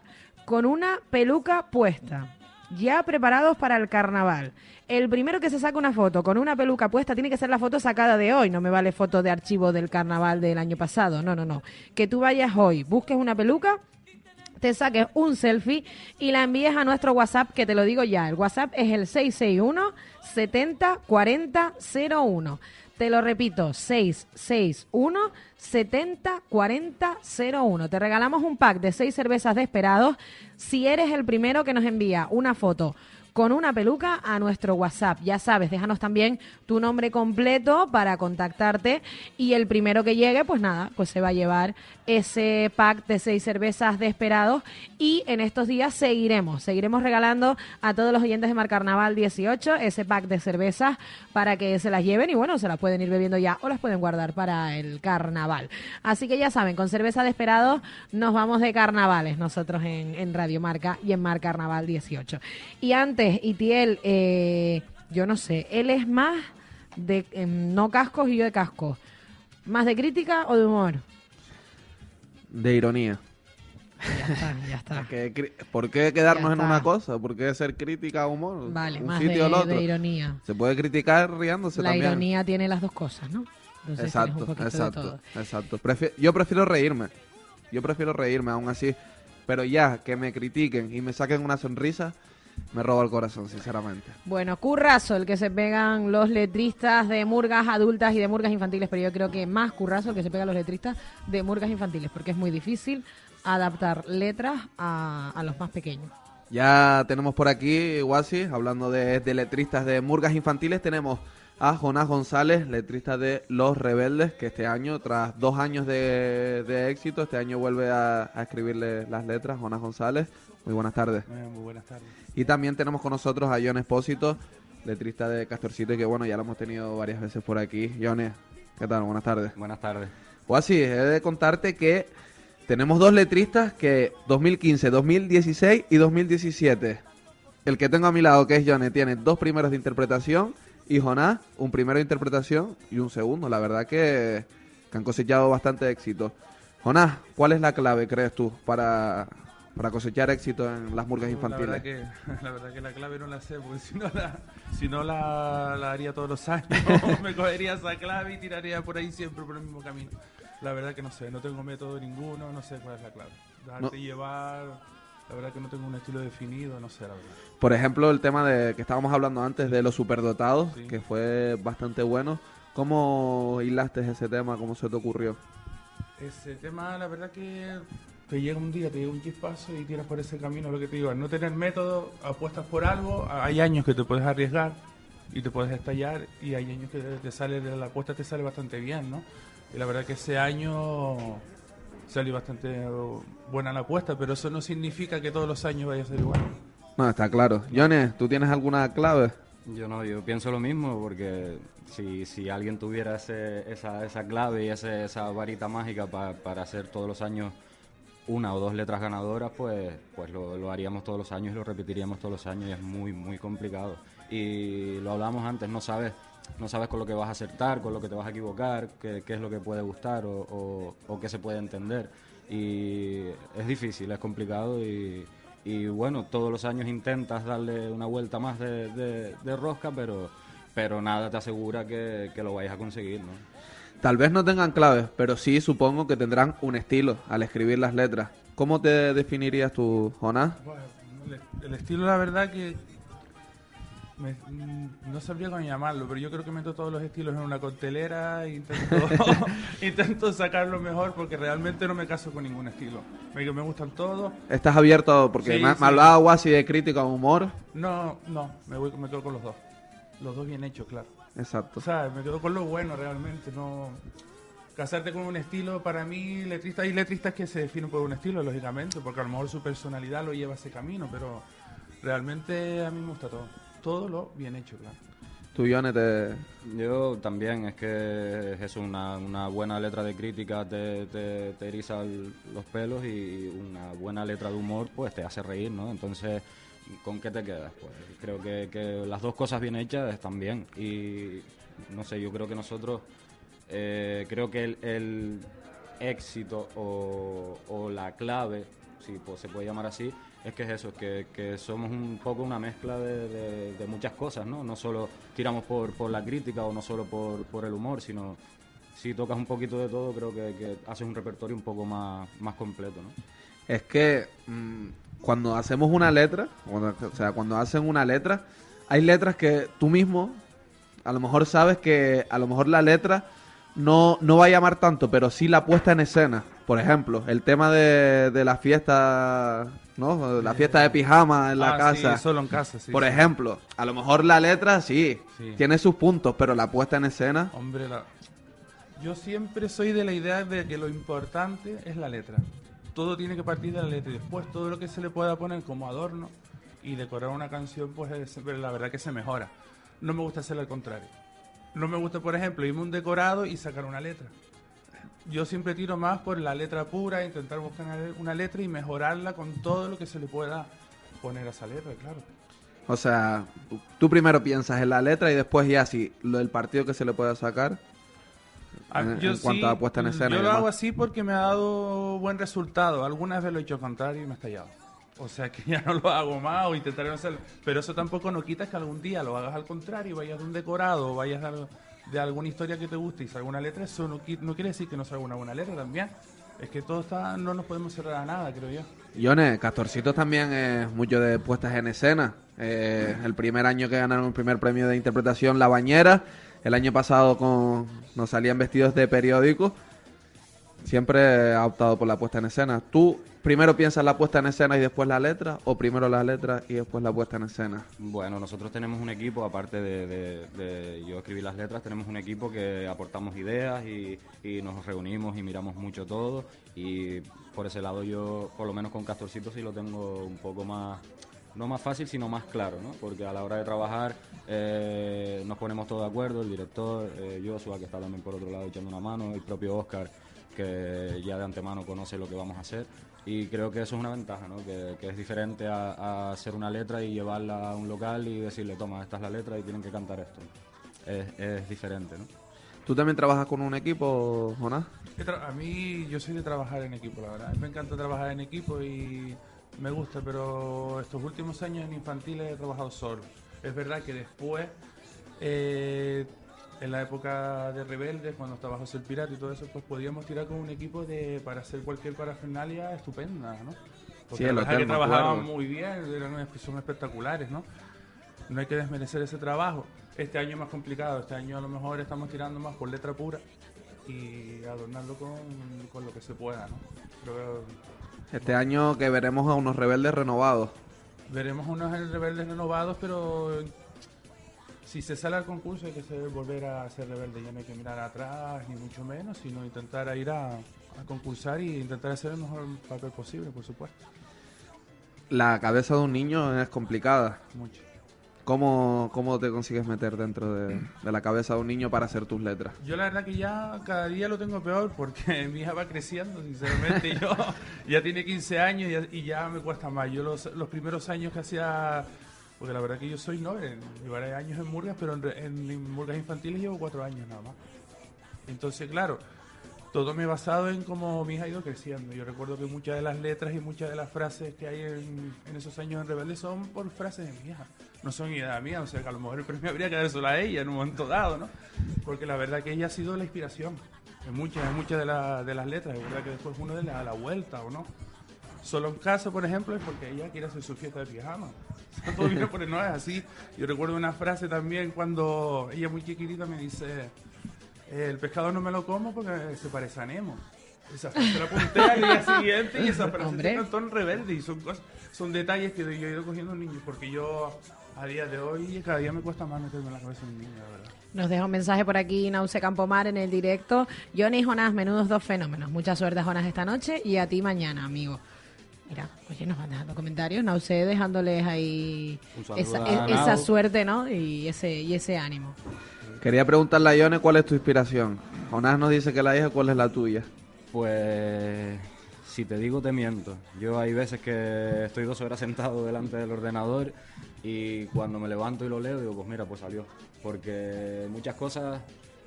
con una peluca puesta, ya preparados para el carnaval. El primero que se saca una foto con una peluca puesta tiene que ser la foto sacada de hoy, no me vale foto de archivo del carnaval del año pasado, no, no, no. Que tú vayas hoy, busques una peluca, te saques un selfie y la envíes a nuestro WhatsApp, que te lo digo ya. El WhatsApp es el 661 70 40 01. Te lo repito, 661 70 40 01. Te regalamos un pack de seis cervezas de esperados si eres el primero que nos envía una foto con una peluca a nuestro WhatsApp. Ya sabes, déjanos también tu nombre completo para contactarte y el primero que llegue, pues nada, pues se va a llevar ese pack de seis cervezas de esperados y en estos días seguiremos, seguiremos regalando a todos los oyentes de Mar Carnaval 18 ese pack de cervezas para que se las lleven y bueno, se las pueden ir bebiendo ya o las pueden guardar para el carnaval. Así que ya saben, con cerveza de esperados nos vamos de carnavales nosotros en, en Radio Marca y en Mar Carnaval 18. Y antes, Itiel, eh, yo no sé, él es más de em, no cascos y yo de cascos. ¿Más de crítica o de humor? De ironía. Ya está, ya está. ¿Qué cri- ¿Por qué quedarnos en una cosa? ¿Por qué ser crítica o humor? Vale, Un más sitio de, otro. de ironía. Se puede criticar riéndose La también. ironía tiene las dos cosas, ¿no? Entonces exacto, un exacto, exacto. Prefi- yo prefiero reírme. Yo prefiero reírme aún así. Pero ya, que me critiquen y me saquen una sonrisa, me roba el corazón, sinceramente. Bueno, currazo el que se pegan los letristas de murgas adultas y de murgas infantiles, pero yo creo que más currazo el que se pegan los letristas de murgas infantiles, porque es muy difícil adaptar letras a, a los más pequeños. Ya tenemos por aquí, Wasi, hablando de, de letristas de murgas infantiles, tenemos a Jonás González, letrista de Los Rebeldes, que este año, tras dos años de, de éxito, este año vuelve a, a escribirle las letras. Jonás González, muy buenas tardes. Eh, muy buenas tardes. Y también tenemos con nosotros a John Espósito, letrista de Castorcito, que bueno, ya lo hemos tenido varias veces por aquí. John, ¿qué tal? Buenas tardes. Buenas tardes. Wasi, he de contarte que tenemos dos letristas que 2015, 2016 y 2017. El que tengo a mi lado, que es Johnny, tiene dos primeros de interpretación y Jonás, un primero de interpretación y un segundo. La verdad que, que han cosechado bastante éxito. Jonás, ¿cuál es la clave, crees tú, para, para cosechar éxito en las murgas La infantiles? verdad, que, (laughs) la verdad que la clave no la sé, porque si no la, si no la, la haría todos los años, (laughs) me cogería esa clave y tiraría por ahí siempre por el mismo camino. La verdad que no sé, no tengo método ninguno, no sé cuál es la clave. Dejarte No. llevar, la verdad que no tengo un estilo definido, no sé, la verdad. Por ejemplo, el tema de que estábamos hablando antes de los superdotados, Sí. que fue bastante bueno. ¿Cómo hilaste ese tema? ¿Cómo se te ocurrió? Ese tema, la verdad que te llega un día, te llega un chispazo y tiras por ese camino, lo que te digo, al no tener método, apuestas por algo, hay años que te puedes arriesgar y te puedes estallar y hay años que te sale, de la apuesta te sale bastante bien, ¿no? Y la verdad que ese año salió bastante buena la apuesta, pero eso no significa que todos los años vaya a ser igual. No, está claro. Johnny, ¿tú tienes alguna clave? Yo no, yo pienso lo mismo porque si, si alguien tuviera ese, esa, esa clave y ese- esa varita mágica pa- para hacer todos los años una o dos letras ganadoras, pues, pues lo, lo haríamos todos los años y lo repetiríamos todos los años y es muy, muy complicado. Y lo hablamos antes, no sabes, no sabes con lo que vas a acertar, con lo que te vas a equivocar, qué, qué es lo que puede gustar o, o, o qué se puede entender. Y es difícil, es complicado y, y bueno, todos los años intentas darle una vuelta más de, de- de rosca, pero, pero nada te asegura que, que lo vayas a conseguir, ¿no? Tal vez no tengan claves, pero sí supongo que tendrán un estilo al escribir las letras. ¿Cómo te definirías tú, Jonás? Bueno, el, el estilo, la verdad que me- mm, no sabría cómo llamarlo, pero yo creo que meto todos los estilos en una coctelera e intento, (laughs) intento sacar lo mejor porque realmente no me caso con ningún estilo. Me, me gustan todos. ¿Estás abierto? Porque Sí, así de crítica o humor. No, no, me, voy, me quedo con los dos. Los dos bien hechos, claro. Exacto. O sea, me quedo con lo bueno realmente, no... Casarte con un estilo, para mí, letrista, hay letristas que se definen por un estilo, lógicamente, porque a lo mejor su personalidad lo lleva a ese camino, pero realmente a mí me gusta todo. Todo lo bien hecho, claro. Tú, Ione, te... Yo también, es que es una, una buena letra de crítica te, te, te eriza el- los pelos y una buena letra de humor pues te hace reír, ¿no? Entonces, ¿con qué te quedas? Pues creo que, que las dos cosas bien hechas están bien y no sé, yo creo que nosotros, eh, creo que el, el éxito o, o la clave, si pues, se puede llamar así, es que es eso, que, que somos un poco una mezcla de, muchas cosas, ¿no? No solo tiramos por, por la crítica o no solo por, por el humor, sino si tocas un poquito de todo, creo que, que haces un repertorio un poco más, más completo, ¿no? Es que mm, cuando hacemos una letra, cuando- o sea, cuando hacen una letra, hay letras que tú mismo, a lo mejor sabes que a lo mejor la letra no, no va a llamar tanto, pero sí la puesta en escena. Por ejemplo, el tema de, de la fiesta, ¿no? La fiesta de pijama en la Ah, sí, casa. solo en casa, sí, Por sí. ejemplo, a lo mejor la letra sí, Sí. tiene sus puntos, pero la puesta en escena... Hombre, la- yo siempre soy de la idea de que lo importante es la letra. Todo tiene que partir de la letra y después todo lo que se le pueda poner como adorno y decorar una canción, pues es- la verdad que se mejora. No me gusta hacer al contrario. No me gusta, por ejemplo, irme un decorado y sacar una letra. Yo siempre tiro más por la letra pura, intentar buscar una le- una letra y mejorarla con todo lo que se le pueda poner a esa letra, claro. O sea, tú primero piensas en la letra y después ya si lo del partido que se le pueda sacar Ah, en, yo en cuanto sí, a puesta en escena. Yo lo hago así porque me ha dado buen resultado. Algunas veces lo he hecho contrario y me ha estallado. O sea que ya no lo hago más o intentaré no hacerlo. Pero eso tampoco no quita que algún día lo hagas al contrario, vayas de un decorado vayas algo- de alguna historia que te guste y salga una letra. Eso no, no quiere decir que no salga una buena letra también. Es que todo está, no nos podemos cerrar a nada, creo yo. Yone, Castorcitos también es mucho de puestas en escena. Eh, el primer año que ganaron el primer premio de interpretación La Bañera. El año pasado con nos salían vestidos de periódico. Siempre ha optado por la puesta en escena. ¿Tú primero piensas la puesta en escena y después la letra? ¿O primero la letra y después la puesta en escena? Bueno, nosotros tenemos un equipo, aparte de, yo escribir las letras, tenemos un equipo que aportamos ideas y, y nos reunimos y miramos mucho todo. Y por ese lado yo, por lo menos con Castorcito, sí lo tengo un poco más, no más fácil, sino más claro, ¿no? Porque a la hora de trabajar eh, nos ponemos todos de acuerdo, el director, eh, Joshua, que está también por otro lado echando una mano, el propio Oscar, que ya de antemano conoce lo que vamos a hacer. Y creo que eso es una ventaja, ¿no? que, que es diferente a, a hacer una letra y llevarla a un local y decirle, toma, esta es la letra y tienen que cantar esto. Es, es diferente, ¿no? ¿Tú también trabajas con un equipo, Jonás? A mí, yo soy de trabajar en equipo, la verdad. A mí Me encanta trabajar en equipo y me gusta, pero estos últimos años en infantiles he trabajado solo. Es verdad que después, eh, en la época de Rebeldes, cuando estaba José el Pirata y todo eso, pues podíamos tirar con un equipo de para hacer cualquier parafernalia estupenda, ¿no? Porque Sí, hotel, que trabajaban muy bien, eran, son espectaculares, ¿no? No hay que desmerecer ese trabajo. Este año es más complicado, este año a lo mejor estamos tirando más por letra pura y adornarlo con, con lo que se pueda, ¿no? Que Este año que veremos a unos rebeldes renovados. veremos unos rebeldes renovados, pero si se sale al concurso hay que ser- volver a ser rebelde, ya no hay que mirar atrás ni mucho menos, sino intentar ir a, a concursar y intentar hacer el mejor papel posible, por supuesto. La cabeza de un niño es complicada. Mucho. ¿Cómo, cómo te consigues meter dentro de, de la cabeza de un niño para hacer tus letras? Yo la verdad que ya cada día lo tengo peor porque (laughs) mi hija va creciendo, sinceramente. yo (laughs) ya tiene 15 años y ya, y ya me cuesta más. Yo los, los primeros años que hacía, porque la verdad que yo soy noble, llevaré años en murgas, pero en, re- en murgas infantiles llevo cuatro años nada más. Entonces, claro, todo me he basado en cómo mi hija ha ido creciendo. Yo recuerdo que muchas de las letras y muchas de las frases que hay en, en esos años en Rebelde son por frases de mi hija. No son idea mía, o sea que a lo mejor el premio habría que dárselo a ella en un momento dado, ¿no? Porque la verdad que ella ha sido la inspiración en muchas, en muchas de, la- de las letras. Es verdad que después uno le da la vuelta, ¿o no? Solo en caso, por ejemplo, es porque ella quiere hacer su fiesta de pijama. (laughs) Todo viene por no es así. Yo recuerdo una frase también cuando ella muy chiquitita me dice, "Eh, el pescado no me lo como porque se parece a Nemo. Esa frase la apunté al día siguiente y esa frase cantó en rebelde y son cosas, son detalles que yo he ido cogiendo niños porque yo A día de hoy, cada día me cuesta más meterme en la cabeza un niño, la verdad. Nos deja un mensaje por aquí Nause Campomar en el directo. Johnny y Jonás, menudos dos fenómenos. Mucha suerte, Jonás, esta noche y a ti mañana, amigo. Mira, oye, nos van dejando comentarios. Nause dejándoles ahí esa, a e- esa suerte, ¿no? Y ese, y ese ánimo. Quería preguntarle a Ione cuál es tu inspiración. Jonás nos dice que la hija, ¿cuál es la tuya? Pues si te digo te miento. Yo hay veces que estoy dos horas sentado delante del ordenador y cuando me levanto y lo leo digo, pues mira, pues salió. Porque muchas cosas,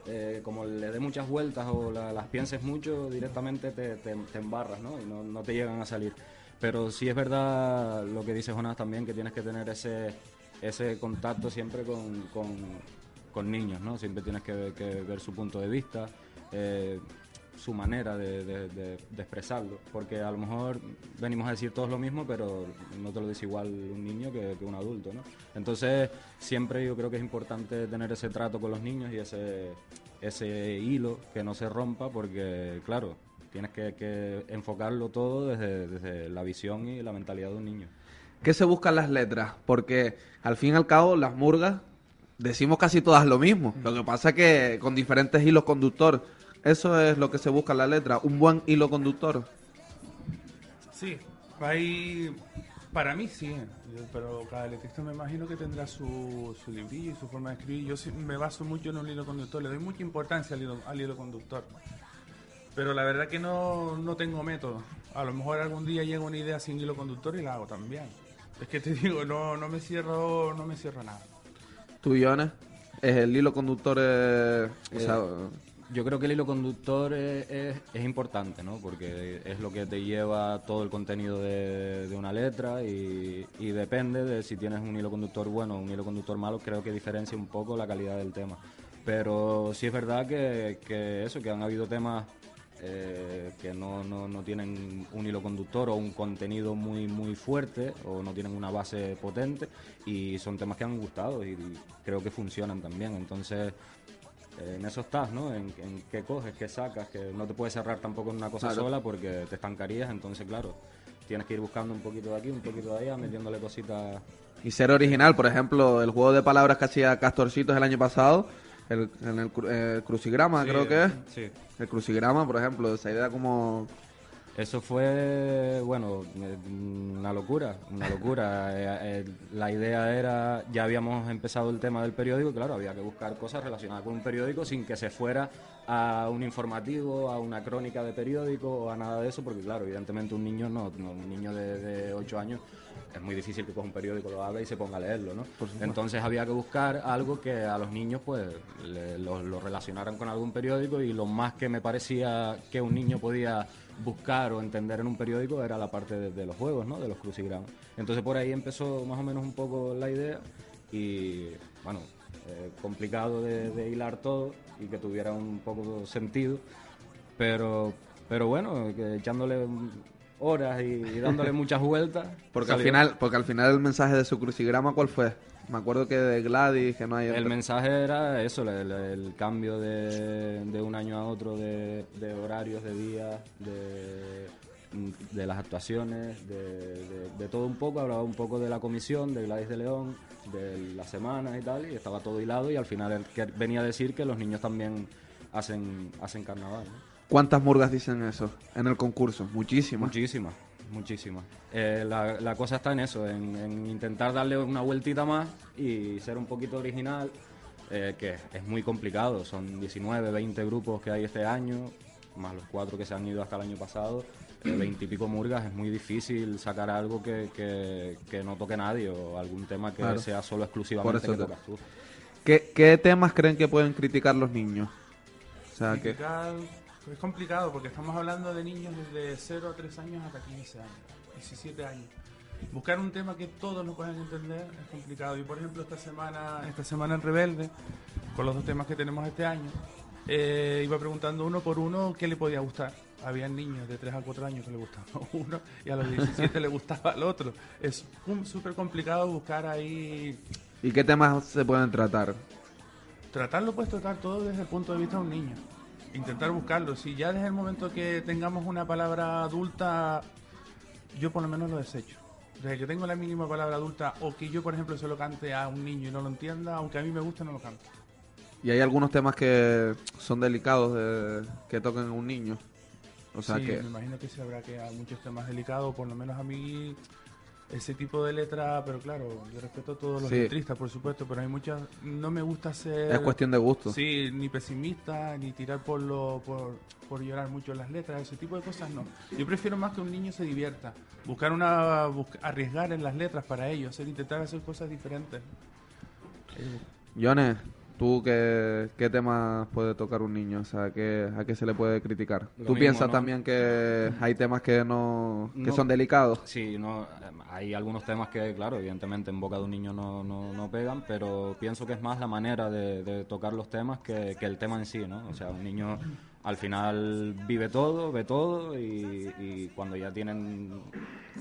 eh, como le dé muchas vueltas o la- las pienses mucho, directamente te, te- te embarras, ¿no? Y no, no te llegan a salir. Pero sí es verdad lo que dice Jonás también, que tienes que tener ese, ese contacto siempre con, con, con niños, ¿no? Siempre tienes que, ver su punto de vista. eh, su manera de- de expresarlo, porque a lo mejor venimos a decir todos lo mismo, pero no te lo dice igual un niño que, que un adulto, ¿no? Entonces, siempre yo creo que es importante tener ese trato con los niños y ese, ese hilo que no se rompa, porque, claro, tienes que, que enfocarlo todo desde, desde la visión y la mentalidad de un niño. ¿Qué se buscan las letras? Porque al fin y al cabo las murgas decimos casi todas lo mismo. Lo que pasa es que con diferentes hilos conductor. Eso es lo que se busca en la letra, un buen hilo conductor. Sí, hay, para mí sí, pero cada letrista me imagino que tendrá su, su librillo y su forma de escribir. Yo sí me baso mucho en un hilo conductor, le doy mucha importancia al hilo, al hilo conductor. Pero la verdad que no, no tengo método. A lo mejor algún día llega una idea sin hilo conductor y la hago también. Es que te (laughs) digo, no, no me cierro, no me cierro a nada. ¿Tú, Ione? ¿Es el hilo conductor? eh, o sea, Yo creo que el hilo conductor es, es- es importante, ¿no? Porque es lo que te lleva todo el contenido de, de una letra y, y depende de si tienes un hilo conductor bueno o un hilo conductor malo, creo que diferencia un poco la calidad del tema. Pero sí es verdad que, que eso, que han habido temas eh, que no, no, no tienen un hilo conductor o un contenido muy muy fuerte o no tienen una base potente y son temas que han gustado y, y creo que funcionan también. Entonces eh, en eso estás, ¿no? En, en qué coges, qué sacas, que no te puedes cerrar tampoco en una cosa Claro. sola porque te estancarías, entonces claro, tienes que ir buscando un poquito de aquí, un poquito de allá, metiéndole cositas. y ser original, por ejemplo, el juego de palabras que hacía Castorcitos el año pasado, el, en el eh, crucigrama Sí, creo que es. sí. El crucigrama, por ejemplo, esa idea como... Eso fue, bueno, eh, una locura, una locura. (laughs) Eh, eh, la idea era, ya habíamos empezado el tema del periódico, y claro, había que buscar cosas relacionadas con un periódico sin que se fuera a un informativo, a una crónica de periódico o a nada de eso, porque claro, evidentemente un niño no, no, un niño de, de 8 años es muy difícil que coja un periódico, lo abra y se ponga a leerlo, ¿no? Entonces había que buscar algo que a los niños pues le- lo, lo relacionaran con algún periódico y lo más que me parecía que un niño podía buscar o entender en un periódico era la parte de, de los juegos, ¿no? De los crucigramas. Entonces por ahí empezó más o menos un poco la idea y bueno, eh, complicado de, de hilar todo y que tuviera un poco sentido, pero pero bueno, que echándole horas y, y dándole (laughs) muchas vueltas. Porque al final porque al final el mensaje de su crucigrama, ¿cuál fue? Me acuerdo que de Gladys, que no hay... El mensaje era eso, el, el cambio de, de un año a otro de, de horarios, de días, de, de las actuaciones, de, todo un poco. Hablaba un poco de la comisión, de Gladys de León, de las semanas y tal, y estaba todo hilado. Y al final venía a decir que los niños también hacen, hacen carnaval. ¿no? ¿Cuántas murgas dicen eso en el concurso? Muchísimas. Muchísimas, muchísimas. Eh, la, la cosa está en eso, en, en intentar darle una vueltita más y ser un poquito original, eh, que es muy complicado. Son 19, 20 grupos que hay este año, más los cuatro que se han ido hasta el año pasado. eh, 20 y pico murgas, es muy difícil sacar algo que, que, que no toque nadie o algún tema que Claro. sea solo Por exclusivamente eso que te- tocas tú. ¿Qué, ¿Qué temas creen que pueden criticar los niños? O sea, que... Es complicado porque estamos hablando de niños desde 0 a 3 años hasta 15 años, 17 años. Buscar un tema que todos lo puedan entender es complicado. Y por ejemplo, esta semana, esta semana en Rebelde, con los dos temas que tenemos este año, eh, iba preguntando uno por uno qué le podía gustar. Había niños de 3 a 4 años que le gustaba (laughs) uno y a los 17 le gustaba al otro. Es súper complicado buscar ahí ¿Y qué temas se pueden tratar? tratarlo puedes tratar todo desde el punto de vista de un niño. Intentar buscarlo. Si ya desde el momento que tengamos una palabra adulta, yo por lo menos lo desecho. desde que tengo la mínima palabra adulta o que yo, por ejemplo, se lo cante a un niño y no lo entienda, aunque a mí me guste, no lo canto. Y hay algunos temas que son delicados de, que toquen a un niño. O sea sí, que... me imagino que sí habrá que hay muchos temas delicados, por lo menos a mí ese tipo de letra, pero claro, yo respeto a todos los Sí. letristas, por supuesto, pero hay muchas, no me gusta ser... Es cuestión de gusto. Sí, ni pesimista, ni tirar por lo por, por llorar mucho las letras, ese tipo de cosas no. Yo prefiero más que un niño se divierta, buscar una, busc- arriesgar en las letras para ellos, hacer, intentar hacer cosas diferentes. Jones, ¿tú qué, qué temas puede tocar un niño? O sea, ¿qué, ¿a qué se le puede criticar? Lo ¿Tú mismo, piensas ¿no? también que hay temas que no, que No. son delicados? Sí, no, hay algunos temas que, claro, evidentemente en boca de un niño no, no, no pegan, pero pienso que es más la manera de, de tocar los temas que, que el tema en sí, ¿no? O sea, un niño al final vive todo, ve todo y, y cuando ya tienen,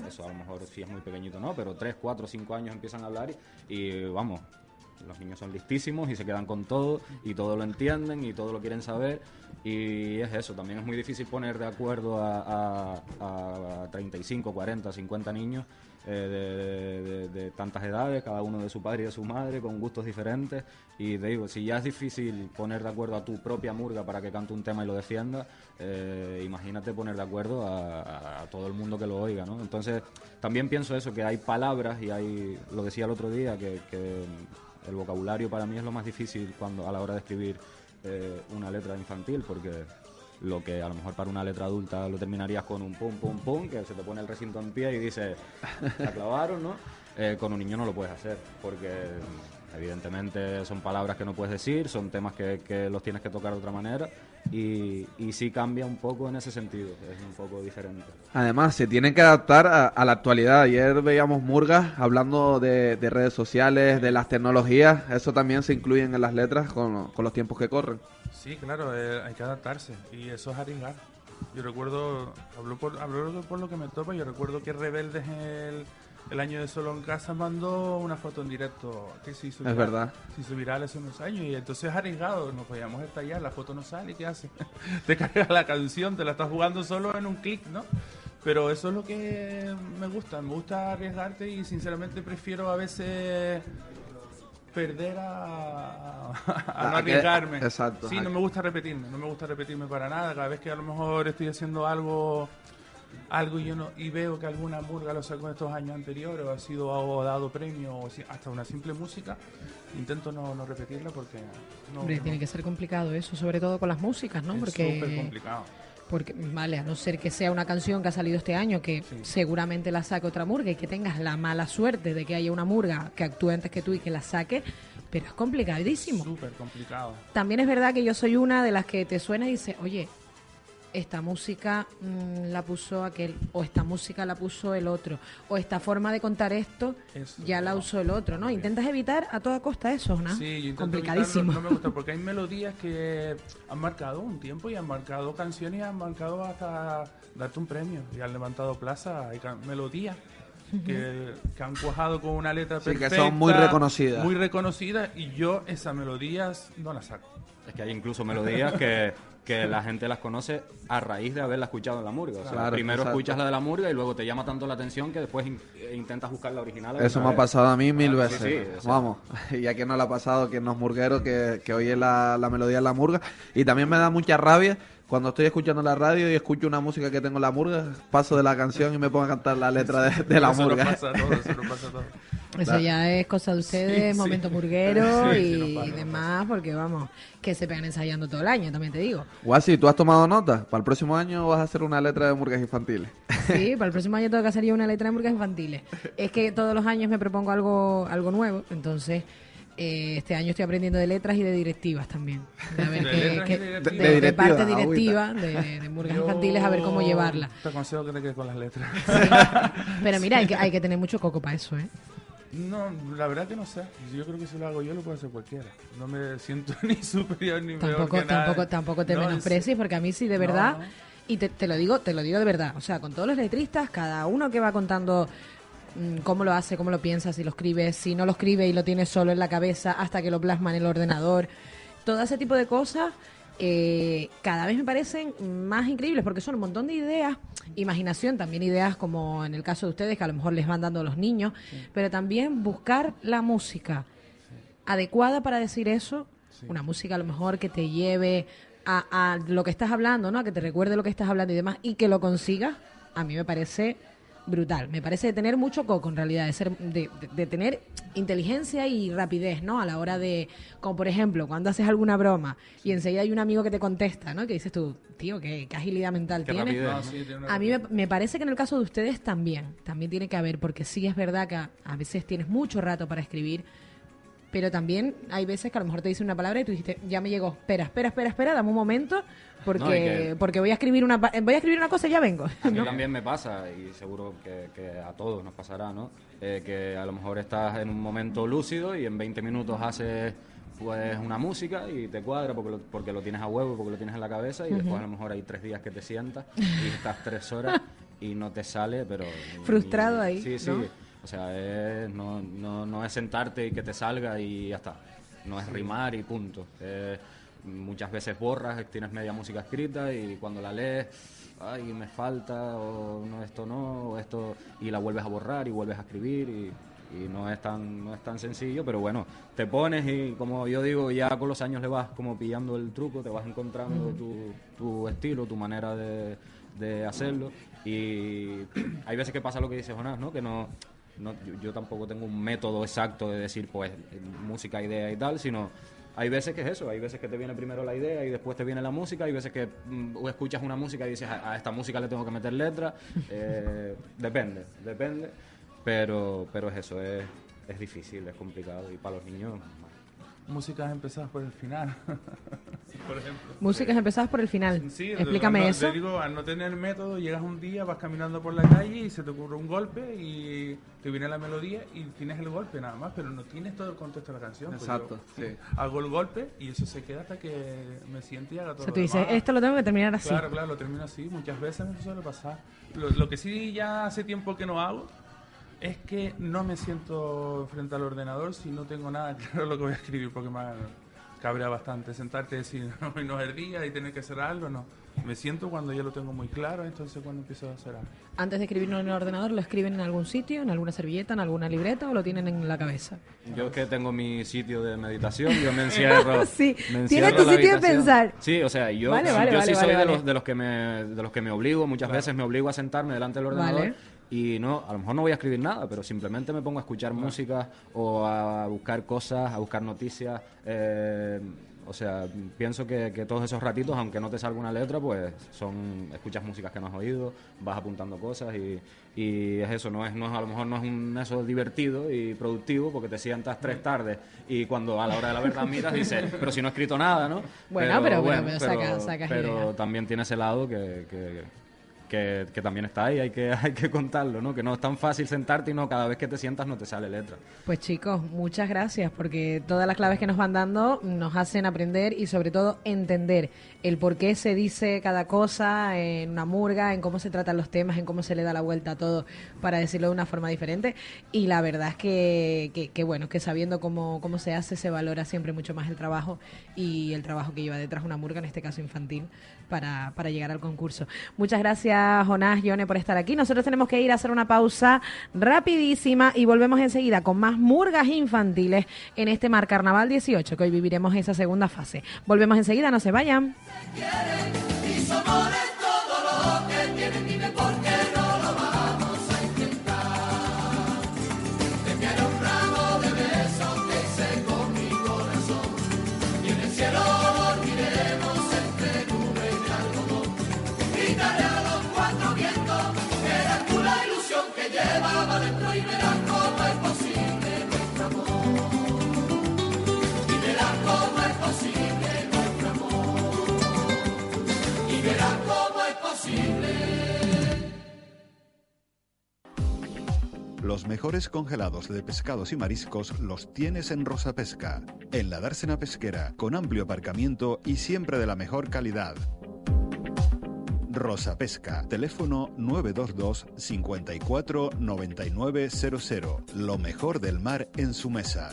eso a lo mejor sí es muy pequeñito, ¿no? Pero 3, 4, 5 años empiezan a hablar y, y, vamos, los niños son listísimos y se quedan con todo y todo lo entienden y todo lo quieren saber y es eso, también es muy difícil poner de acuerdo a, a- a 35, 40, 50 niños eh, de, tantas edades, cada uno de su padre y de su madre, con gustos diferentes y te digo, si ya es difícil poner de acuerdo a tu propia murga para que cante un tema y lo defienda, eh, imagínate poner de acuerdo a, todo el mundo que lo oiga, ¿no? Entonces, también pienso eso, que hay palabras y hay, lo decía el otro día, que el vocabulario para mí es lo más difícil cuando a la hora de escribir eh, una letra infantil, porque lo que a lo mejor para una letra adulta lo terminarías con un pum, pum, pum, que se te pone el recinto en pie y dice, la clavaron, ¿no? (laughs) Eh, con un niño no lo puedes hacer, porque evidentemente son palabras que no puedes decir, son temas que, que los tienes que tocar de otra manera y, y sí cambia un poco en ese sentido, es un poco diferente. Además, se tienen que adaptar a, a la actualidad. Ayer veíamos Murgas hablando de, de redes sociales, de las tecnologías. Eso también se incluyen en las letras con, con los tiempos que corren. Sí, claro, eh, hay que adaptarse y eso es arriesgar. Yo recuerdo, hablo por, hablo por lo que me topa, yo recuerdo que Rebeldes el, el año de Solo en Casa mandó una foto en directo que se hizo Es viral- verdad. Se hizo viral hace unos años y entonces es arriesgado, nos podíamos estallar, la foto no sale, ¿qué hace? (laughs) te cargas la canción, te la estás jugando solo en un clic, ¿no? Pero eso es lo que me gusta, me gusta arriesgarte y sinceramente prefiero a veces perder a, a no arriesgarme. exacto, Sí, no me gusta repetirme, no me gusta repetirme para nada. Cada vez que a lo mejor estoy haciendo algo algo y yo no y veo que alguna murga lo sacó en estos años anteriores o ha sido o dado premio o hasta una simple música, intento no, no repetirla porque no, Hombre, no- tiene que ser complicado eso, sobre todo con las músicas, ¿no? es Porque súper complicado. Porque, vale, a no ser que sea una canción que ha salido este año, que seguramente la saque otra murga y que tengas la mala suerte de que haya una murga que actúe antes que tú y que la saque, pero es complicadísimo. Súper complicado. También es verdad que yo soy una de las que te suena y dice, oye, esta música mm, la puso aquel, o esta música la puso el otro, o esta forma de contar esto Eso, ya la usó el otro, ¿no? Intentas evitar a toda costa eso, ¿no? Sí, yo intento Complicadísimo. evitarlo, No, me gusta porque hay melodías que han marcado un tiempo y han marcado canciones y han marcado hasta darte un premio y han levantado plaza. Hay melodías que, que han cuajado con una letra Sí, que perfecta. son muy reconocidas. Muy reconocidas y yo esas melodías no las saco. Es que hay incluso melodías que, que la gente las conoce a raíz de haberla escuchado en la murga. O sea, Claro, primero exacto. escuchas la de la murga y luego te llama tanto la atención que después in- eh, intentas buscar la original. Eso me ha pasado a mí mil Claro, veces. sí, sí, Vamos, y a quien no le ha pasado, que no es murguero, que, que oye la, la melodía en la murga. Y también me da mucha rabia cuando estoy escuchando la radio y escucho una música que tengo en la murga, paso de la canción y me pongo a cantar la letra de, de la Eso nos murga. pasa a todos, eso nos pasa a (laughs) todos. Eso Claro. ya es cosa de ustedes, Sí, momento (laughs) Sí, sí, y demás, porque vamos, que se pegan ensayando todo el año, también te digo. Guasi, ¿tú has tomado nota? Para el próximo año vas a hacer una letra de murgas infantiles. Sí, (laughs) para el próximo año tengo que hacer yo una letra de murgas infantiles. Es que todos los años me propongo algo, algo nuevo, entonces eh, este año estoy aprendiendo de letras y de directivas también. De, a ver De qué- letras y qué- de de- directivas. de De directiva, parte directiva de, de murgas Yo infantiles, a ver cómo llevarla. Te aconsejo que te quedes con las letras. (laughs) Pero mira, hay que, hay que tener mucho coco para eso, ¿eh? No, la verdad que no sé. Yo creo que si lo hago yo lo puede hacer cualquiera. No me siento (laughs) ni superior ni peor Tampoco, que nada. tampoco, tampoco te No, menosprecies, porque a mí sí, de verdad, no. y te, te lo digo, te lo digo de verdad, o sea, con todos los letristas, cada uno que va contando mm, cómo lo hace, cómo lo piensa, si lo escribe, si no lo escribe y lo tiene solo en la cabeza hasta que lo plasma en el ordenador, todo ese tipo de cosas, eh, cada vez me parecen más increíbles porque son un montón de ideas, imaginación, también ideas como en el caso de ustedes que a lo mejor les van dando los niños, pero también buscar la música adecuada para decir eso, una música a lo mejor que te lleve a, a lo que estás hablando, ¿no? A que te recuerde lo que estás hablando y demás y que lo consigas, a mí me parece brutal. Me parece de tener mucho coco en realidad, de, ser, de, de- de tener inteligencia y rapidez, ¿no? A la hora de, como por ejemplo, cuando haces alguna broma y enseguida hay un amigo que te contesta, ¿no? Que dices tú, tío, qué, qué agilidad mental Qué tienes. rapidez, ¿no? Sí, tiene una a mí me, me parece que en el caso de ustedes también, también tiene que haber, porque sí es verdad que a, a veces tienes mucho rato para escribir, pero también hay veces que a lo mejor te dicen una palabra y tú dijiste, ya me llegó, espera, espera, espera, espera, dame un momento, porque, No, y que- porque voy a escribir una voy a escribir una cosa y ya vengo. A mí ¿no? también me pasa, y seguro que, que a todos nos pasará, ¿no? Eh, que a lo mejor estás en un momento lúcido y en 20 minutos haces pues una música y te cuadra porque lo, porque lo tienes a huevo, porque lo tienes en la cabeza y después a lo mejor hay tres días que te sientas y estás tres horas (laughs) y no te sale, pero... Frustrado ahí, Sí, sí. ¿no? O sea, es- no, no, no es sentarte y que te salga y ya está. No es rimar y punto. Eh, muchas veces borras, tienes media música escrita y cuando la lees, ay, me falta, o no, esto no, o esto, y la vuelves a borrar y vuelves a escribir y, y no es tan no es tan sencillo, pero bueno, te pones y como yo digo, ya con los años le vas como pillando el truco, te vas encontrando tu, tu estilo, tu manera de, de hacerlo y hay veces que pasa lo que dice Jonás, ¿no? Que no, no yo, yo tampoco tengo un método exacto de decir pues música, idea y tal, sino hay veces que es eso, hay veces que te viene primero la idea y después te viene la música, hay veces que mm, escuchas una música y dices a, a esta música le tengo que meter letra, (laughs) eh, depende, depende, pero pero es eso, es, es difícil, es complicado y para los niños Músicas empezadas por el final. por ejemplo. Músicas empezadas por el final. Sí, Explícame no- eso. Te digo, al no tener método, llegas un día, vas caminando por la calle y se te ocurre un golpe y te viene la melodía y tienes el golpe nada más, pero no tienes todo el contexto de la canción. Pues Exacto, yo sí. Hago el golpe y eso se queda hasta que me siente y haga todo O sea, lo tú dices, demás. esto lo tengo que terminar así. Claro, claro, lo termino así. Muchas veces me suele pasar. Lo, lo que sí ya hace tiempo que no hago es que no me siento frente al ordenador si no tengo nada (laughs) claro lo que voy a escribir, porque me cabrea bastante sentarte y decir, (laughs) hoy no es el día y tener que hacer algo, no. Me siento cuando ya lo tengo muy claro, entonces cuando empiezo a hacer algo. Antes de escribirlo en el ordenador, ¿lo escriben en algún sitio, en alguna servilleta, en alguna libreta o lo tienen en la cabeza? Yo es que tengo mi sitio de meditación, yo me encierro. (laughs) Sí, me tienes encierro tu en la sitio de pensar. Sí, o sea, yo, Vale, sí- vale, yo vale, sí soy de, los, de los que me de los que me obligo, muchas veces me obligo a sentarme delante del ordenador Vale. Y no, a lo mejor no voy a escribir nada, pero simplemente me pongo a escuchar música o a buscar cosas, a buscar noticias. eh, o sea, pienso que, que todos esos ratitos, aunque no te salga una letra, pues son escuchas músicas que no has oído, vas apuntando cosas y, y es eso, no es, no es a lo mejor no es un eso divertido y productivo porque te sientas tres tardes y cuando a la hora de la verdad miras dices, pero si no he escrito nada, ¿no? Bueno, pero- pero- pero saca- sacas pero ideas. también tiene ese lado que, que, que, también está ahí, hay que, (laughs) hay que contarlo, ¿no? Que no es tan fácil sentarte y no, cada vez que te sientas no te sale letra. Pues chicos, muchas gracias porque todas las claves que nos van dando nos hacen aprender y sobre todo entender el por qué se dice cada cosa en una murga, en cómo se tratan los temas, en cómo se le da la vuelta a todo para decirlo de una forma diferente. Y la verdad es que, que, que bueno, que sabiendo cómo, cómo se hace se valora siempre mucho más el trabajo y el trabajo que lleva detrás una murga, en este caso infantil, para, para llegar al concurso. Muchas gracias, Jonás, Yone, por estar aquí. Nosotros tenemos que ir a hacer una pausa rapidísima y volvemos enseguida con más murgas infantiles en este Mar Carnaval 18, que hoy viviremos esa segunda fase. Volvemos enseguida, no se vayan. Cómo es posible. Los mejores congelados de pescados y mariscos los tienes en Rosa Pesca, en la dársena pesquera, con amplio aparcamiento y siempre de la mejor calidad. Rosa Pesca, teléfono 922 54 9900. Lo mejor del mar en su mesa.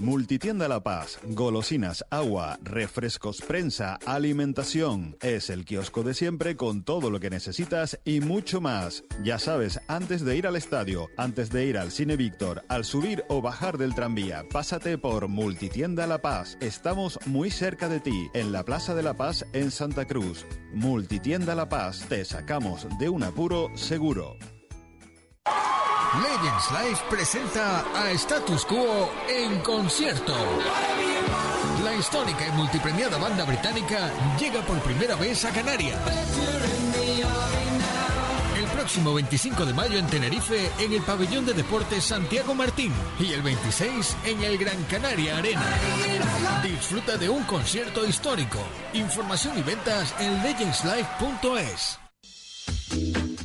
Multitienda La Paz, golosinas, agua, refrescos, prensa, alimentación. Es el kiosco de siempre con todo lo que necesitas y mucho más. Ya sabes, antes de ir al estadio, antes de ir al Cine Víctor, al subir o bajar del tranvía, pásate por Multitienda La Paz. Estamos muy cerca de ti, en la Plaza de La Paz en Santa Cruz. Multitienda La Paz, te sacamos de un apuro seguro. Legends Live presenta a Status Quo en concierto. La histórica y multipremiada banda británica llega por primera vez a Canarias. El próximo 25 de mayo en Tenerife, en el pabellón de deportes Santiago Martín. Y el 26 en el Gran Canaria Arena. Disfruta de un concierto histórico. Información y ventas en legendslive.es.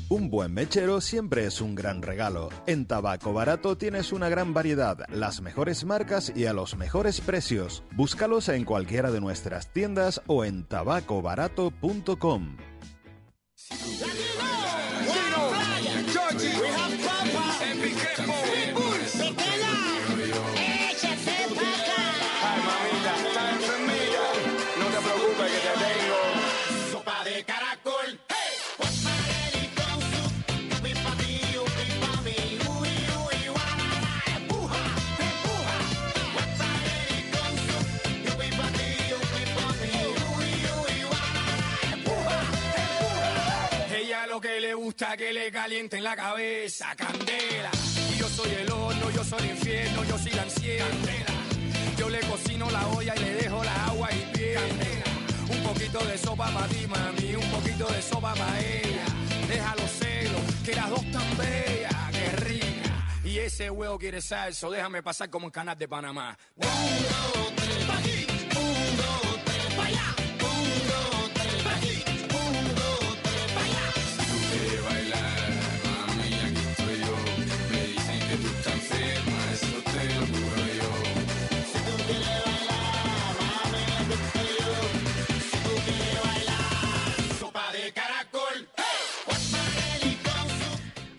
Un buen mechero siempre es un gran regalo. En Tabaco Barato tienes una gran variedad, las mejores marcas y a los mejores precios. Búscalos en cualquiera de nuestras tiendas o en tabacobarato.com. le gusta que le calienten la cabeza, candela. Y yo soy el horno, yo soy el infierno, yo soy la ansiedad. Yo le cocino la olla y le dejo la agua hirviendo. Un poquito de sopa para ti, mami, un poquito de sopa para ella. Déjalo celo, que las dos tan bellas, que rica. Y ese huevo quiere salso, déjame pasar como en canal de Panamá. Un,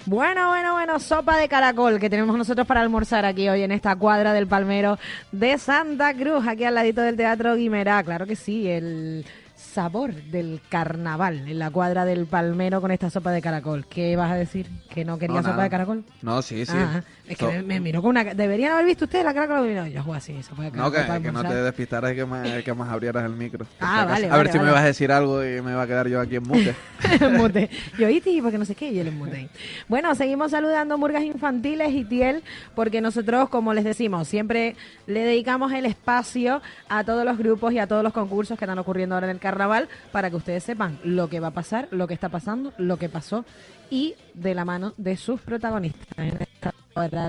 Bueno, bueno, bueno, sopa de caracol que tenemos nosotros para almorzar aquí hoy en esta cuadra del Palmero de Santa Cruz, aquí al ladito del Teatro Guimerá. Claro que sí, el sabor del carnaval en la cuadra del Palmero con esta sopa de caracol. ¿Qué vas a decir? ¿Que no quería No, sopa de caracol? No, sí, sí. Ah, es que So- me, me miró con una... Deberían haber visto ustedes la cara que me miró. Yo, "Joder, sí, sopa de No, que, que no te almorzar". despistaras y que más, que más abrieras el micro. (laughs) Ah, vale, A vale, ver si me vas a decir algo y me va a quedar yo aquí en mute. (laughs) mute. Yo iti, porque no sé qué, y él en mute. Bueno, seguimos saludando Murgas Infantiles y Tiel, porque nosotros, como les decimos, siempre le dedicamos el espacio a todos los grupos y a todos los concursos que están ocurriendo ahora en el carnaval, para que ustedes sepan lo que va a pasar, lo que está pasando, lo que pasó, y de la mano de sus protagonistas. en esta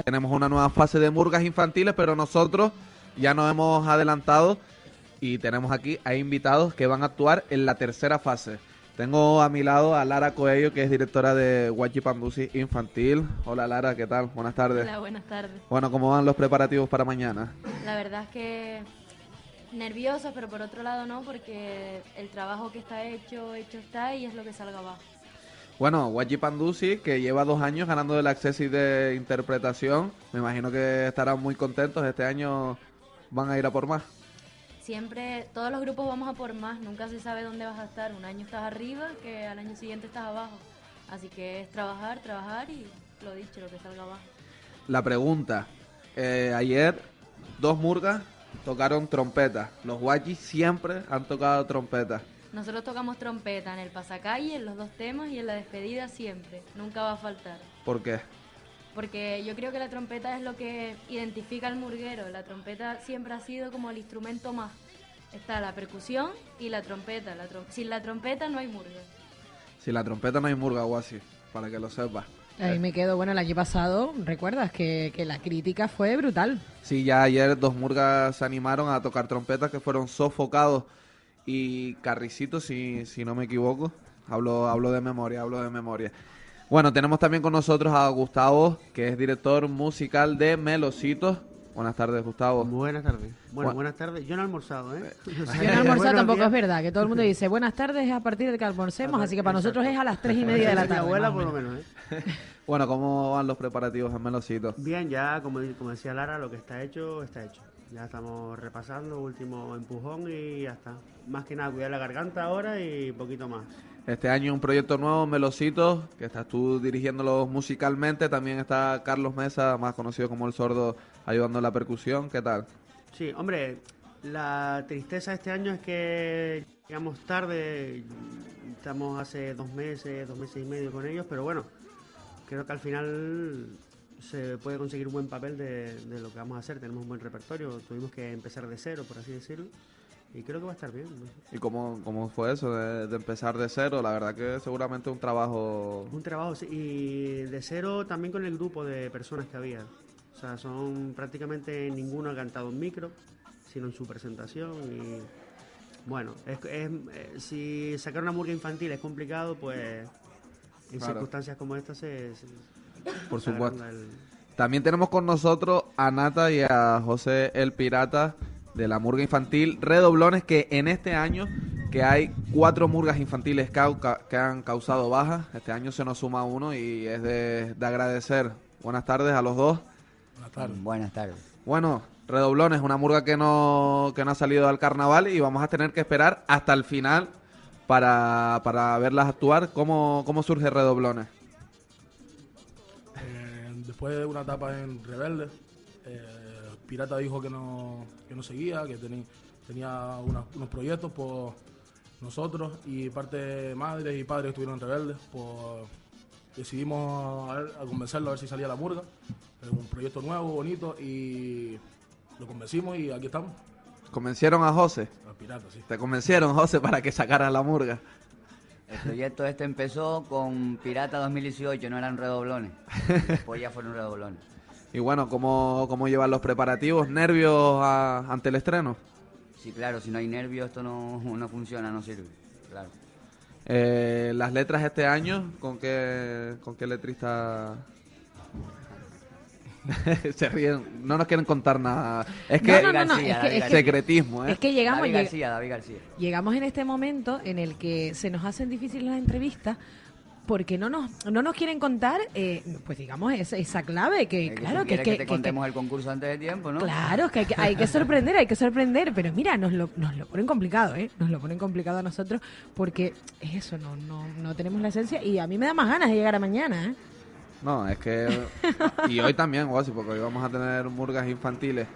Tenemos una nueva fase de murgas infantiles, pero nosotros ya nos hemos adelantado y tenemos aquí a invitados que van a actuar en la tercera fase. Tengo a mi lado a Lara Coello, que es directora de Guachipandusi Infantil. Hola Lara, ¿qué tal? Buenas tardes. Hola, buenas tardes. Bueno, ¿cómo van los preparativos para mañana? La verdad es que nerviosa, pero por otro lado no, porque el trabajo que está hecho, hecho está y es lo que salga abajo. Bueno, Guachipandusi, que lleva dos años ganando el acceso de interpretación. Me imagino que estarán muy contentos. Este año van a ir a por más. Siempre, todos los grupos vamos a por más, nunca se sabe dónde vas a estar. Un año estás arriba, que al año siguiente estás abajo. Así que es trabajar, trabajar y lo dicho, lo que salga abajo. La pregunta. eh, ayer dos murgas tocaron trompeta. Los guachis siempre han tocado trompeta. Nosotros tocamos trompeta en el pasacalle, en los dos temas y en la despedida siempre. Nunca va a faltar. ¿Por qué? Porque yo creo que la trompeta es lo que identifica al murguero. La trompeta siempre ha sido como el instrumento más. Está la percusión y la trompeta. La trom- Sin la trompeta no hay murga. Si la trompeta no hay murga o así, para que lo sepas. Ahí me quedo, bueno, el año pasado, recuerdas que, que la crítica fue brutal. Sí, ya ayer dos murgas se animaron a tocar trompetas que fueron sofocados y carricitos, si, si no me equivoco. Hablo, hablo de memoria, hablo de memoria. Bueno, tenemos también con nosotros a Gustavo, que es director musical de Melocitos. Buenas tardes, Gustavo. Buenas tardes. Bueno, Bu- buenas tardes. Yo no he almorzado, ¿eh? (laughs) Yo no he almorzado tampoco es verdad, que todo el mundo dice buenas tardes a partir de que almorcemos, así que para nosotros es a las tres y media de la Mi tarde. abuela, por lo menos. menos, ¿eh? (laughs) Bueno, ¿cómo van los preparativos en Melocitos? Bien, ya, como, como decía Lara, lo que está hecho, está hecho. Ya estamos repasando, último empujón y ya está. Más que nada, cuidar la garganta ahora y poquito más. Este año un proyecto nuevo, Melositos, que estás tú dirigiéndolo musicalmente. También está Carlos Mesa, más conocido como El Sordo, ayudando en la percusión. ¿Qué tal? Sí, hombre, la tristeza de este año es que llegamos tarde, estamos hace dos meses, dos meses y medio con ellos, pero bueno, creo que al final se puede conseguir un buen papel de, de lo que vamos a hacer, tenemos un buen repertorio, tuvimos que empezar de cero, por así decirlo, y creo que va a estar bien. ¿Y cómo, cómo fue eso de, de empezar de cero? La verdad que seguramente un trabajo... Un trabajo, sí, y de cero también con el grupo de personas que había. O sea, son prácticamente ninguno ha cantado en micro, sino en su presentación. Y bueno, es, es- eh, si sacar una murga infantil es complicado, pues en Claro. circunstancias como esta se. se- Por supuesto. También tenemos con nosotros a Nata y a José el Pirata de la Murga Infantil Redoblones, que en este año que hay cuatro murgas infantiles que han causado bajas, este año se nos suma uno y es de, de agradecer. Buenas tardes a los dos. Buenas tardes. Buenas tardes. Bueno, Redoblones, una murga que no, que no ha salido al carnaval y vamos a tener que esperar hasta el final para, para verlas actuar. ¿Cómo, cómo surge Redoblones? Después de una etapa en Rebelde, eh, Pirata dijo que no, que no seguía, que tenía una- unos proyectos por nosotros y parte de madres y padres que estuvieron en Rebelde, pues decidimos a, ver- a convencerlo a ver si salía la murga. Es un proyecto nuevo, bonito y lo convencimos y aquí estamos. ¿Convencieron a José? A Pirata, sí. ¿Te convencieron, José, para que sacara la murga? El proyecto este empezó con Pirata 2018, no eran redoblones. (laughs) Después ya fueron redoblones. Y bueno, ¿cómo, cómo llevan los preparativos? ¿Nervios a- ante el estreno? Sí, claro, si no hay nervios esto no, no funciona, no sirve. Claro. Eh, las letras este año, ¿con qué, con qué letrista? (laughs) Se ríen, no nos quieren contar nada. Es que, No, no, no, no, es que- es que- secretismo, ¿eh? Es que llegamos, David García, David García. llegamos en este momento en el que se nos hacen difíciles las entrevistas porque no nos, no nos quieren contar, eh, pues digamos, esa, esa clave que, claro, que, que, que te que- contemos el concurso antes de tiempo, ¿no? Claro, es que hay, que hay que sorprender, hay que sorprender, pero mira, nos lo, nos lo ponen complicado, ¿eh? Nos lo ponen complicado a nosotros porque es eso, no, no, no tenemos la esencia y a mí me da más ganas de llegar a mañana, ¿eh? No, es que... (laughs) y hoy también, Guasi, porque hoy vamos a tener murgas infantiles.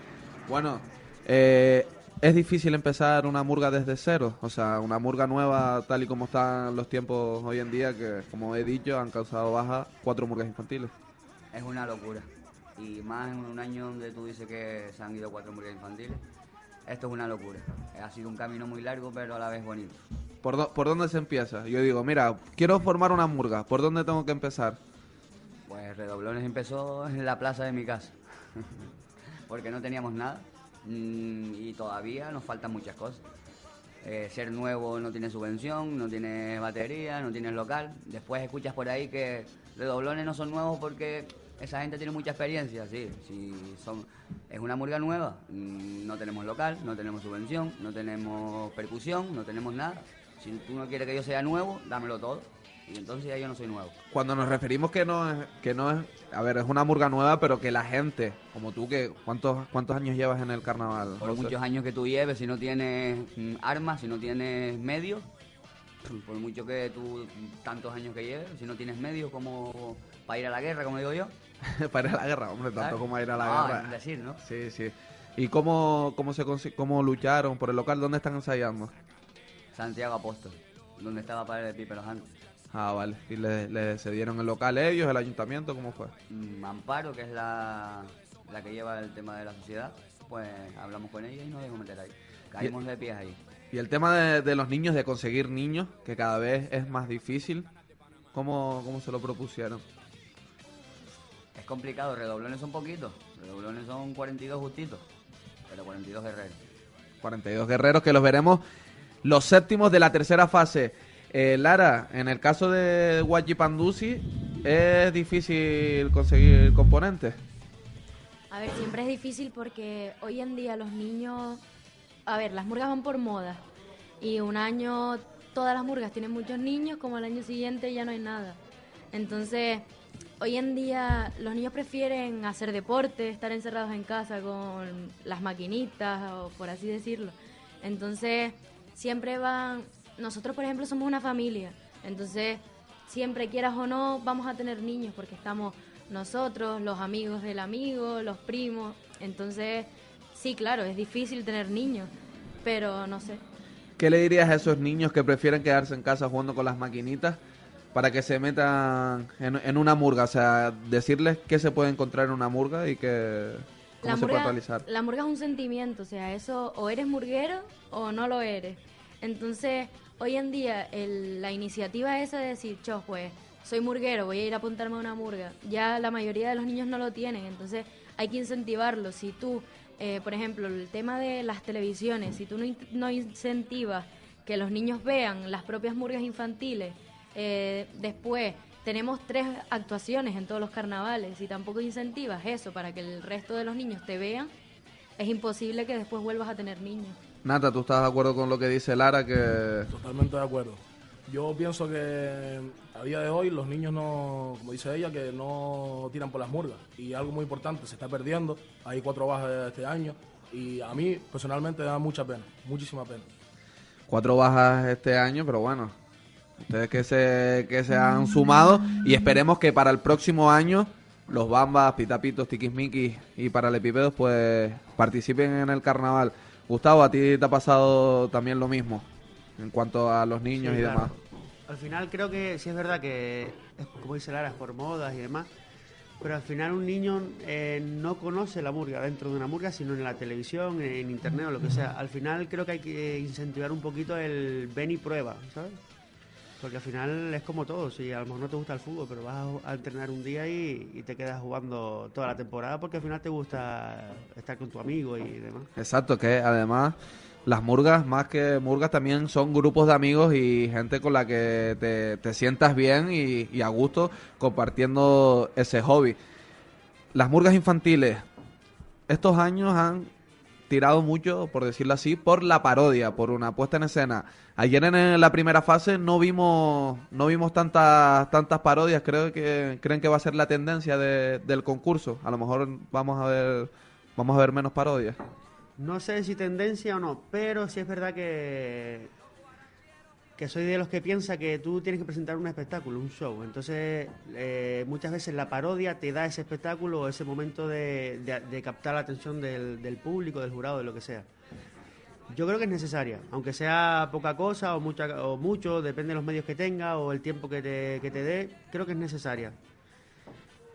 Bueno, eh, es difícil empezar una murga desde cero. O sea, una murga nueva, tal y como están los tiempos hoy en día, que como he dicho, han causado baja cuatro murgas infantiles. Es una locura. Y más en un año donde tú dices que se han ido cuatro murgas infantiles. Esto es una locura. Ha sido un camino muy largo, pero a la vez bonito. ¿Por, dó- ¿Por dónde se empieza? Yo digo, mira, quiero formar una murga. ¿Por dónde tengo que empezar? Redoblones empezó en la plaza de mi casa. (laughs) Porque no teníamos nada. Mm, Y todavía nos faltan muchas cosas. Eh, ser nuevo no tiene subvención, no tiene batería, no tiene local. Después escuchas por ahí que Redoblones no son nuevos porque esa gente tiene mucha experiencia. Sí, son, es una murga nueva. Mm, No tenemos local, no tenemos subvención, no tenemos percusión, no tenemos nada. Si tú no quieres que yo sea nuevo, dámelo todo. Y entonces ya yo no soy nuevo. Cuando nos referimos que no es, que no es, a ver, es una murga nueva, pero que la gente, como tú, que ¿cuántos, cuántos años llevas en el carnaval? Por José? muchos años que tú lleves, si no tienes mm, armas, si no tienes medios, por mucho que tú tantos años que lleves, si no tienes medios como para ir a la guerra, como digo yo. (laughs) Para ir a la guerra, hombre, tanto Claro. como ir a la Ah, guerra. es decir, ¿no? Sí, sí. ¿Y cómo, cómo, se, cómo lucharon por el local? ¿Dónde están ensayando? Santiago Apóstol, donde estaba Padre de Piperos antes. Ah, vale. ¿Y le, le cedieron el local ellos, el ayuntamiento? ¿Cómo fue? Mm, Amparo, que es la, la que lleva el tema de la sociedad, pues hablamos con ella y nos dejó meter ahí. Caímos de pies ahí. Y el tema de, de los niños, de conseguir niños, que cada vez es más difícil, ¿cómo, cómo se lo propusieron? Es complicado, redoblones son poquitos, redoblones son 42 justitos, pero 42 guerreros. 42 guerreros que los veremos los séptimos de la tercera fase. Eh, Lara, en el caso de Guachi Pandusi, ¿es difícil conseguir componentes? A ver, siempre es difícil porque hoy en día los niños, a ver, las murgas van por moda y un año todas las murgas tienen muchos niños, como el año siguiente ya no hay nada. Entonces, hoy en día los niños prefieren hacer deporte, estar encerrados en casa con las maquinitas o por así decirlo. Entonces, siempre van, nosotros por ejemplo somos una familia, entonces siempre quieras o no vamos a tener niños porque estamos nosotros, los amigos del amigo, los primos, entonces sí, claro, es difícil tener niños, pero no sé. ¿Qué le dirías a esos niños que prefieren quedarse en casa jugando con las maquinitas para que se metan en, en una murga? O sea, decirles qué se puede encontrar en una murga y que cómo La se puede murga, realizar. la murga es un sentimiento, o sea, eso o eres murguero o no lo eres. Entonces, hoy en día el- la iniciativa esa de decir, cho, pues soy murguero, voy a ir a apuntarme a una murga, ya la mayoría de los niños no lo tienen, entonces hay que incentivarlo. Si tú, eh, por ejemplo, el tema de las televisiones, si tú no, no incentivas que los niños vean las propias murgas infantiles, eh, después tenemos tres actuaciones en todos los carnavales y tampoco incentivas eso para que el resto de los niños te vean, es imposible que después vuelvas a tener niños. Nata, ¿tú estás de acuerdo con lo que dice Lara? Que Totalmente de acuerdo. Yo pienso que a día de hoy los niños no, como dice ella, que no tiran por las murgas. Y algo muy importante, se está perdiendo. Hay cuatro bajas este año. Y a mí personalmente me da mucha pena, muchísima pena. cuatro bajas este año, pero bueno, ustedes que se, que se han sumado y esperemos que para el próximo año los Bambas, Pitapitos, Tiquismiquis y Paralepipedos pues participen en el carnaval. Gustavo, ¿a ti te ha pasado también lo mismo en cuanto a los niños Sí, y claro. demás? Al final creo que sí es verdad que, es, como dice Lara, es por modas y demás, pero al final un niño eh, no conoce la murga dentro de una murga, sino en la televisión, en internet o lo que sea. Al final creo que hay que incentivar un poquito el ven y prueba, ¿sabes? Porque al final es como todo, si a lo mejor no te gusta el fútbol, pero vas a, entrenar un día y, y te quedas jugando toda la temporada porque al final te gusta estar con tu amigo y demás. Exacto, que además las murgas, más que murgas, también son grupos de amigos y gente con la que te, te sientas bien y, y a gusto compartiendo ese hobby. Las murgas infantiles, estos años han tirado mucho, por decirlo así, por la parodia, por una puesta en escena. Ayer en la primera fase no vimos no vimos tantas tantas parodias, creo que creen que va a ser la tendencia de- del concurso. A lo mejor vamos a ver vamos a ver menos parodias. No sé si tendencia o no, pero sí es verdad que, que soy de los que piensa que tú tienes que presentar un espectáculo, un show. Entonces, eh, muchas veces la parodia te da ese espectáculo o ese momento de, captar la atención del, del público, del jurado, de lo que sea. Yo creo que es necesaria, aunque sea poca cosa o, mucha, o mucho, depende de los medios que tenga o el tiempo que te, que te dé, creo que es necesaria.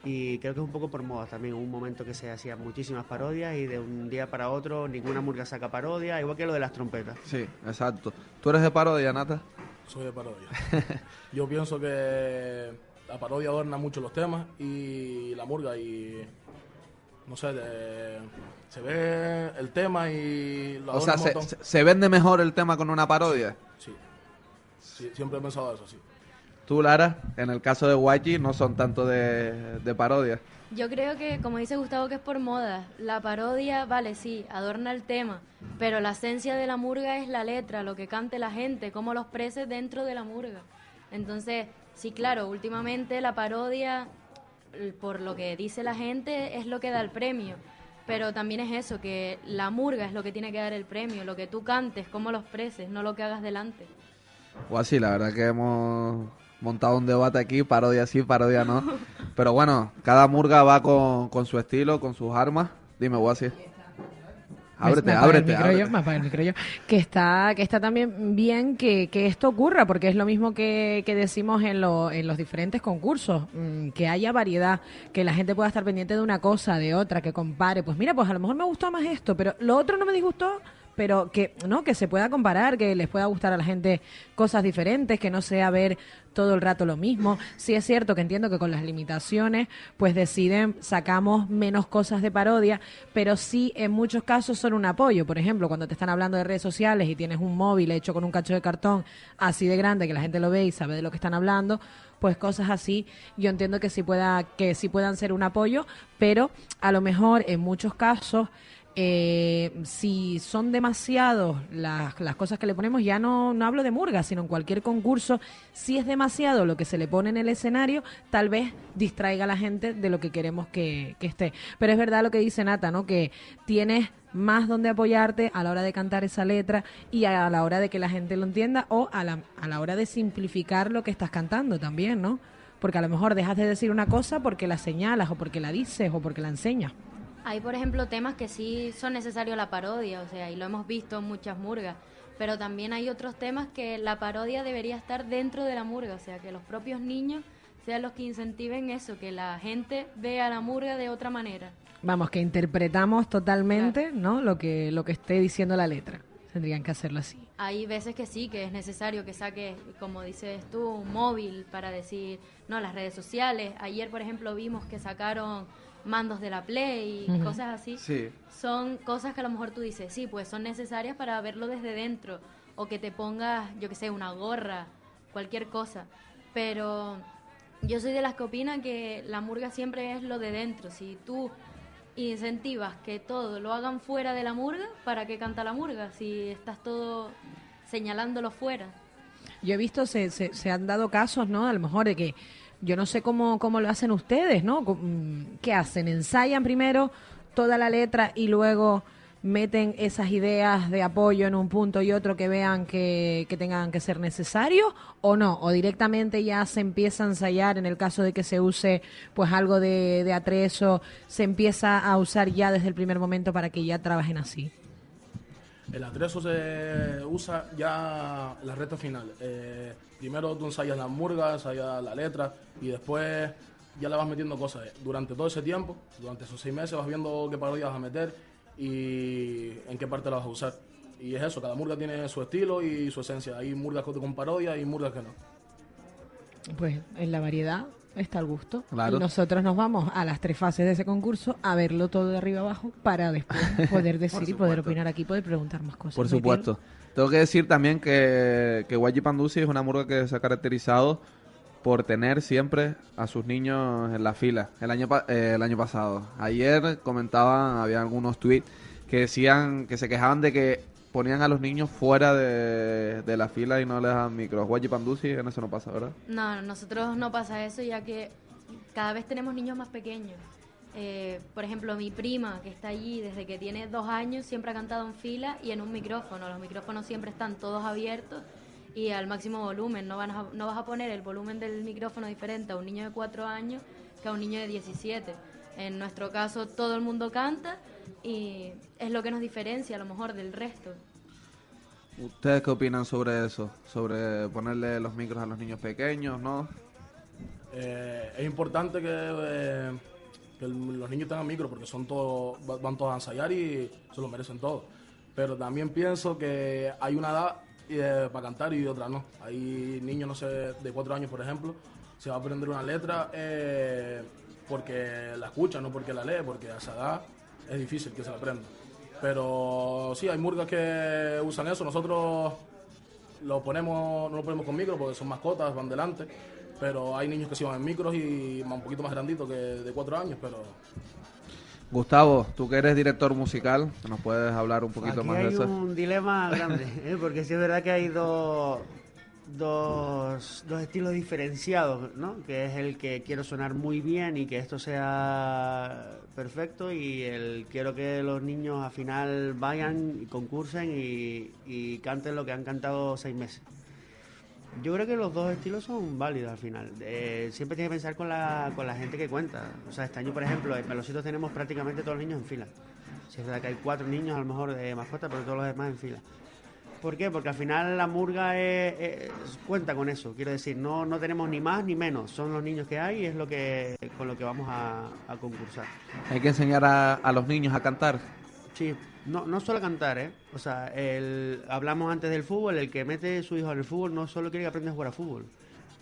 Y creo que es un poco por moda también, un momento que se hacían muchísimas parodias y de un día para otro ninguna murga saca parodia, igual que lo de las trompetas. Sí, exacto. ¿Tú eres de parodia, Nata? Soy de parodia. Yo pienso que la parodia adorna mucho los temas y la murga y no sé, de- se ve el tema y lo O sea, se- se vende mejor el tema con una parodia? Sí. Sí, siempre he pensado eso, sí. Tú, Lara, en el caso de Guachi, no son tanto de, de parodia. Yo creo que, como dice Gustavo, que es por moda. La parodia, vale, sí, adorna el tema, pero la esencia de la murga es la letra, lo que cante la gente, cómo los exprese dentro de la murga. Entonces, sí, claro, últimamente la parodia, por lo que dice la gente, es lo que da el premio. Pero también es eso, que la murga es lo que tiene que dar el premio, lo que tú cantes, cómo lo expreses, no lo que hagas delante. O así, la verdad que hemos montado un debate aquí, parodia sí, parodia no. Pero bueno, cada murga va con, con su estilo, con sus armas. Dime. Ábrete, Me apaga el ábrete, ábrete. yo, me apaga el micro yo. Que está, que está también bien que, que esto ocurra, porque es lo mismo que, que decimos en, lo- en los diferentes concursos, mm, que haya variedad, que la gente pueda estar pendiente de una cosa, de otra, que compare. Pues mira, pues a lo mejor me gustó más esto, pero lo otro no me disgustó, pero que no que se pueda comparar, que les pueda gustar a la gente cosas diferentes, que no sea ver todo el rato lo mismo. Sí es cierto que entiendo que con las limitaciones pues deciden sacamos menos cosas de parodia, pero sí en muchos casos son un apoyo. Por ejemplo, cuando te están hablando de redes sociales y tienes un móvil hecho con un cacho de cartón así de grande que la gente lo ve y sabe de lo que están hablando, pues cosas así yo entiendo que sí pueda que sí puedan ser un apoyo, pero a lo mejor en muchos casos eh, si son demasiados las, las cosas que le ponemos, ya no, no hablo de murga, sino en cualquier concurso, si es demasiado lo que se le pone en el escenario, tal vez distraiga a la gente de lo que queremos que, que esté. Pero es verdad lo que dice Nata, ¿no? Que tienes más donde apoyarte a la hora de cantar esa letra y a la hora de que la gente lo entienda o a la, a la hora de simplificar lo que estás cantando también, ¿no? Porque a lo mejor dejas de decir una cosa porque la señalas o porque la dices o porque la enseñas. Hay, por ejemplo, temas que sí son necesarios la parodia, o sea, y lo hemos visto en muchas murgas, pero también hay otros temas que la parodia debería estar dentro de la murga, o sea, que los propios niños sean los que incentiven eso, que la gente vea la murga de otra manera. Vamos, que interpretamos totalmente, ¿no? Lo que, lo que esté diciendo la letra. Tendrían que hacerlo así. Hay veces que sí, que es necesario que saques, como dices tú, un móvil para decir, no, las redes sociales. Ayer, por ejemplo, vimos que sacaron mandos de la Play y Ujú. cosas así. Sí. Son cosas que a lo mejor tú dices, sí, pues son necesarias para verlo desde dentro. O que te pongas, yo que sé, una gorra, cualquier cosa. Pero yo soy de las que opinan que la murga siempre es lo de dentro. Si tú incentivas que todo lo hagan fuera de la murga, ¿para qué canta la murga? Si estás todo señalándolo fuera. Yo he visto, se, se, se han dado casos, ¿no? A lo mejor de que yo no sé cómo, cómo lo hacen ustedes, ¿no? Mm, ¿Qué hacen? ¿Ensayan primero toda la letra y luego meten esas ideas de apoyo en un punto y otro que vean que, que tengan que ser necesarios o no? ¿O directamente ya se empieza a ensayar en el caso de que se use pues algo de, de atrezo, se empieza a usar ya desde el primer momento para que ya trabajen así? El atrezo se usa ya la recta final. Eh, primero tú ensayas la murga, ensayas la letra y después ya le vas metiendo cosas. Durante todo ese tiempo, durante esos seis meses, vas viendo qué parodias vas a meter y en qué parte la vas a usar. Y es eso, cada murga tiene su estilo y su esencia. Hay murgas con con parodia y murgas que no. Pues en la variedad está el gusto. Claro. Y nosotros nos vamos a las tres fases de ese concurso a verlo todo de arriba abajo para después (laughs) poder decir y poder opinar aquí, poder preguntar más cosas. Por ¿Me supuesto. Tengo que decir también que, que Guayi Pandusi es una murga que se ha caracterizado por tener siempre a sus niños en la fila. El año, eh, el año pasado. Ayer comentaban, había algunos tweets que decían, que se quejaban de que ponían a los niños fuera de, de la fila y no les daban micros. Guayi Pandusi, en eso no pasa, ¿verdad? No, nosotros no pasa eso ya que cada vez tenemos niños más pequeños. Eh, por ejemplo, mi prima que está allí desde que tiene dos años siempre ha cantado en fila y en un micrófono. Los micrófonos siempre están todos abiertos y al máximo volumen. No, van a- no vas a poner el volumen del micrófono diferente a un niño de cuatro años que a un niño de 17. En nuestro caso todo el mundo canta y es lo que nos diferencia a lo mejor del resto. ¿Ustedes qué opinan sobre eso? Sobre ponerle los micros a los niños pequeños, ¿no? Eh, es importante que, eh, que el- los niños tengan micro porque son todos va- van todos a ensayar y se lo merecen todos. Pero también pienso que hay una edad eh, para cantar y otra no. Hay niños, no sé, de cuatro años, por ejemplo, se va a aprender una letra eh, porque la escucha, no porque la lee, porque a esa edad es difícil que se la aprenda. Pero sí, hay murgas que usan eso. Nosotros lo ponemos, no lo ponemos con micro porque son mascotas, van delante. Pero hay niños que sí van en micros y un poquito más granditos que de cuatro años, pero Gustavo, tú que eres director musical, ¿nos puedes hablar un poquito Aquí más de hay eso? un dilema grande, (laughs) ¿eh? porque sí es verdad que hay dos, dos, dos estilos diferenciados, ¿no? Que es el que quiero sonar muy bien y que esto sea perfecto y el quiero que los niños al final vayan y concursen y, canten lo que han cantado seis meses. Yo creo que los dos estilos son válidos al final. Eh, siempre tienes que pensar con la, con la gente que cuenta. O sea, este año, por ejemplo, en Pelositos tenemos prácticamente todos los niños en fila. Sí, es verdad que hay cuatro niños a lo mejor de mascota, pero todos los demás en fila. ¿Por qué? Porque al final la murga es- es- cuenta con eso. Quiero decir, no, no tenemos ni más ni menos. Son los niños que hay y es lo que, con lo que vamos a, a concursar. Hay que enseñar a, a los niños a cantar. Sí, no, no solo cantar, ¿eh? O sea, el, hablamos antes del fútbol, el que mete su hijo en el fútbol no solo quiere que aprenda a jugar a fútbol,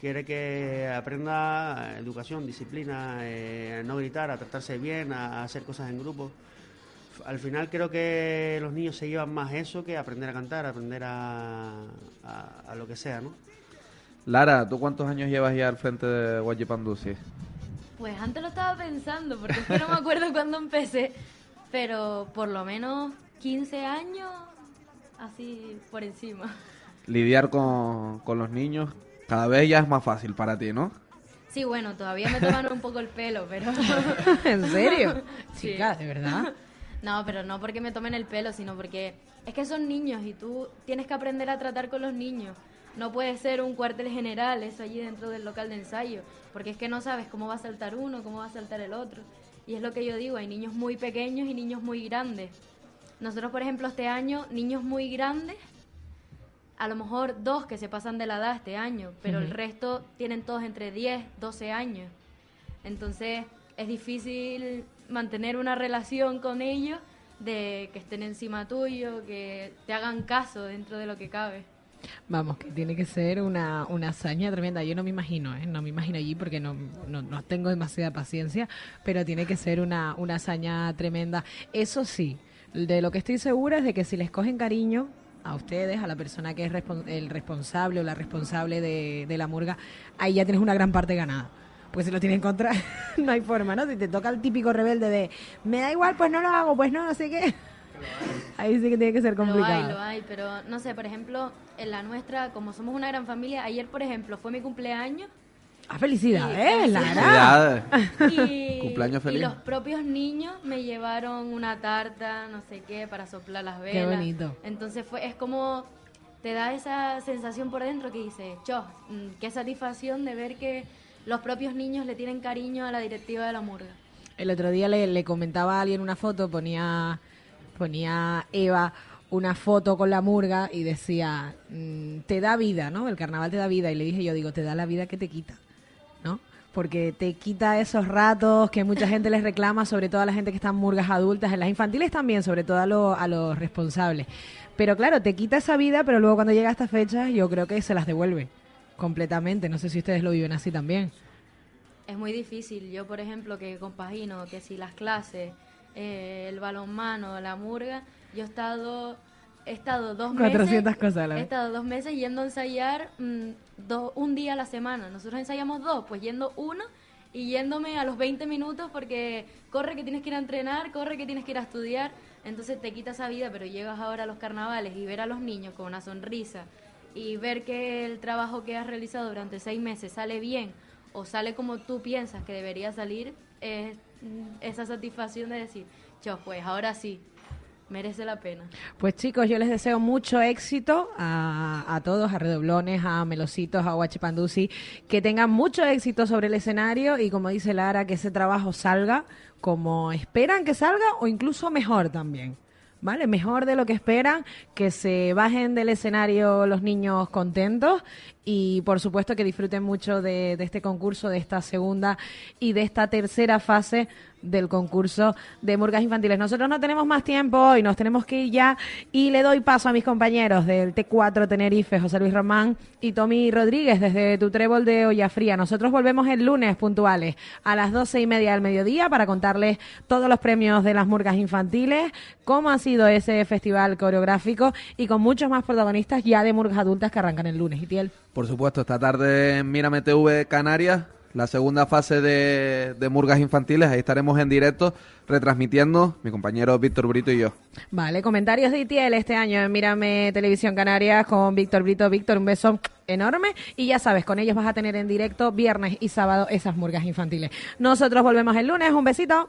quiere que aprenda educación, disciplina, eh, a no gritar, a tratarse bien, a, a hacer cosas en grupo. Al final creo que los niños se llevan más eso que aprender a cantar, aprender a, a, a lo que sea, ¿no? Lara, ¿tú cuántos años llevas ya al frente de Guayi Pandusi? Pues antes lo estaba pensando, porque es que no me acuerdo (laughs) cuándo empecé, pero por lo menos 15 años así por encima. Lidiar con, con los niños cada vez ya es más fácil para ti, ¿no? Sí, bueno, todavía me toman un poco el pelo, pero... (laughs) ¿En serio? (laughs) Sí. Chica, ¿de verdad? No, pero no porque me tomen el pelo, sino porque es que son niños y tú tienes que aprender a tratar con los niños. No puede ser un cuartel general, eso allí dentro del local de ensayo, porque es que no sabes cómo va a saltar uno, cómo va a saltar el otro. Y es lo que yo digo, hay niños muy pequeños y niños muy grandes. Nosotros, por ejemplo, este año, niños muy grandes, a lo mejor dos que se pasan de la edad este año, pero el resto tienen todos entre 10, 12 años. Entonces es difícil mantener una relación con ellos de que estén encima tuyo, que te hagan caso dentro de lo que cabe. Vamos, que tiene que ser una, una hazaña tremenda. Yo no me imagino, ¿eh? no me imagino allí porque no, no, no tengo demasiada paciencia, pero tiene que ser una, una hazaña tremenda. Eso sí, de lo que estoy segura es de que si les cogen cariño a ustedes, a la persona que es el responsable o la responsable de, de la murga, ahí ya tienes una gran parte ganada. Porque si lo tienen contra, (laughs) no hay forma, ¿no? Si te toca el típico rebelde de, me da igual, pues no lo hago, pues no, no sé qué. (laughs) Ahí sí que tiene que ser Lo hay, complicado. lo hay, pero no sé, por ejemplo, en la nuestra, como somos una gran familia, ayer, por ejemplo, fue mi cumpleaños Ah, felicidades, Sí, Lara. (laughs) y, Cumpleaños feliz. y los propios niños me llevaron una tarta, no sé qué, para soplar las Qué velas. bonito. Entonces fue, es como te da esa sensación por dentro que dices, cho, mm, qué satisfacción de ver que los propios niños le tienen cariño a la directiva de la murga. El otro día le, comentaba a alguien una foto, ponía, ponía Eva una foto con la murga y decía, mm, te da vida, ¿no? El carnaval te da vida. Y le dije yo, digo, te da la vida que te quita, ¿no? Porque te quita esos ratos que mucha gente les reclama, sobre todo a la gente que está en murgas adultas, en las infantiles también, sobre todo a, a los responsables. Pero claro, te quita esa vida, pero luego cuando llega a estas fechas yo creo que se las devuelve completamente. No sé si ustedes lo viven así también. Es muy difícil. Yo, por ejemplo, que compagino, que si las clases, eh, el balonmano, la murga, yo he estado, he estado dos 400 meses. cosas He estado dos meses yendo a ensayar mm, do- un día a la semana. Nosotros ensayamos dos, pues yendo uno y yéndome a los 20 minutos porque corre que tienes que ir a entrenar, corre que tienes que ir a estudiar. Entonces te quita esa vida, pero llegas ahora a los carnavales y ver a los niños con una sonrisa y ver que el trabajo que has realizado durante seis meses sale bien o sale como tú piensas que debería salir, es mm, esa satisfacción de decir, yo, pues ahora sí, merece la pena. Pues chicos, yo les deseo mucho éxito a, a todos, a Redoblones, a Melositos, a Guachipandusi, que tengan mucho éxito sobre el escenario y como dice Lara, que ese trabajo salga como esperan que salga o incluso mejor también. ¿Vale? Mejor de lo que esperan, que se bajen del escenario los niños contentos y por supuesto que disfruten mucho de, de este concurso, de esta segunda y de esta tercera fase del concurso de murgas infantiles. Nosotros no tenemos más tiempo hoy, nos tenemos que ir ya y le doy paso a mis compañeros del T4 Tenerife, José Luis Román y Tommy Rodríguez desde tu trébol de olla fría. Nosotros volvemos el lunes puntuales a las doce y media del mediodía para contarles todos los premios de las murgas infantiles, cómo ha sido ese festival coreográfico y con muchos más protagonistas ya de murgas adultas que arrancan el lunes. Itiel. Por supuesto, esta tarde en Mírame TV Canarias, la segunda fase de, de Murgas Infantiles, ahí estaremos en directo retransmitiendo mi compañero Víctor Brito y yo. Vale, comentarios de ITL este año en Mírame Televisión Canarias con Víctor Brito. Víctor, un beso enorme. Y ya sabes, con ellos vas a tener en directo viernes y sábado esas murgas infantiles. Nosotros volvemos el lunes. Un besito.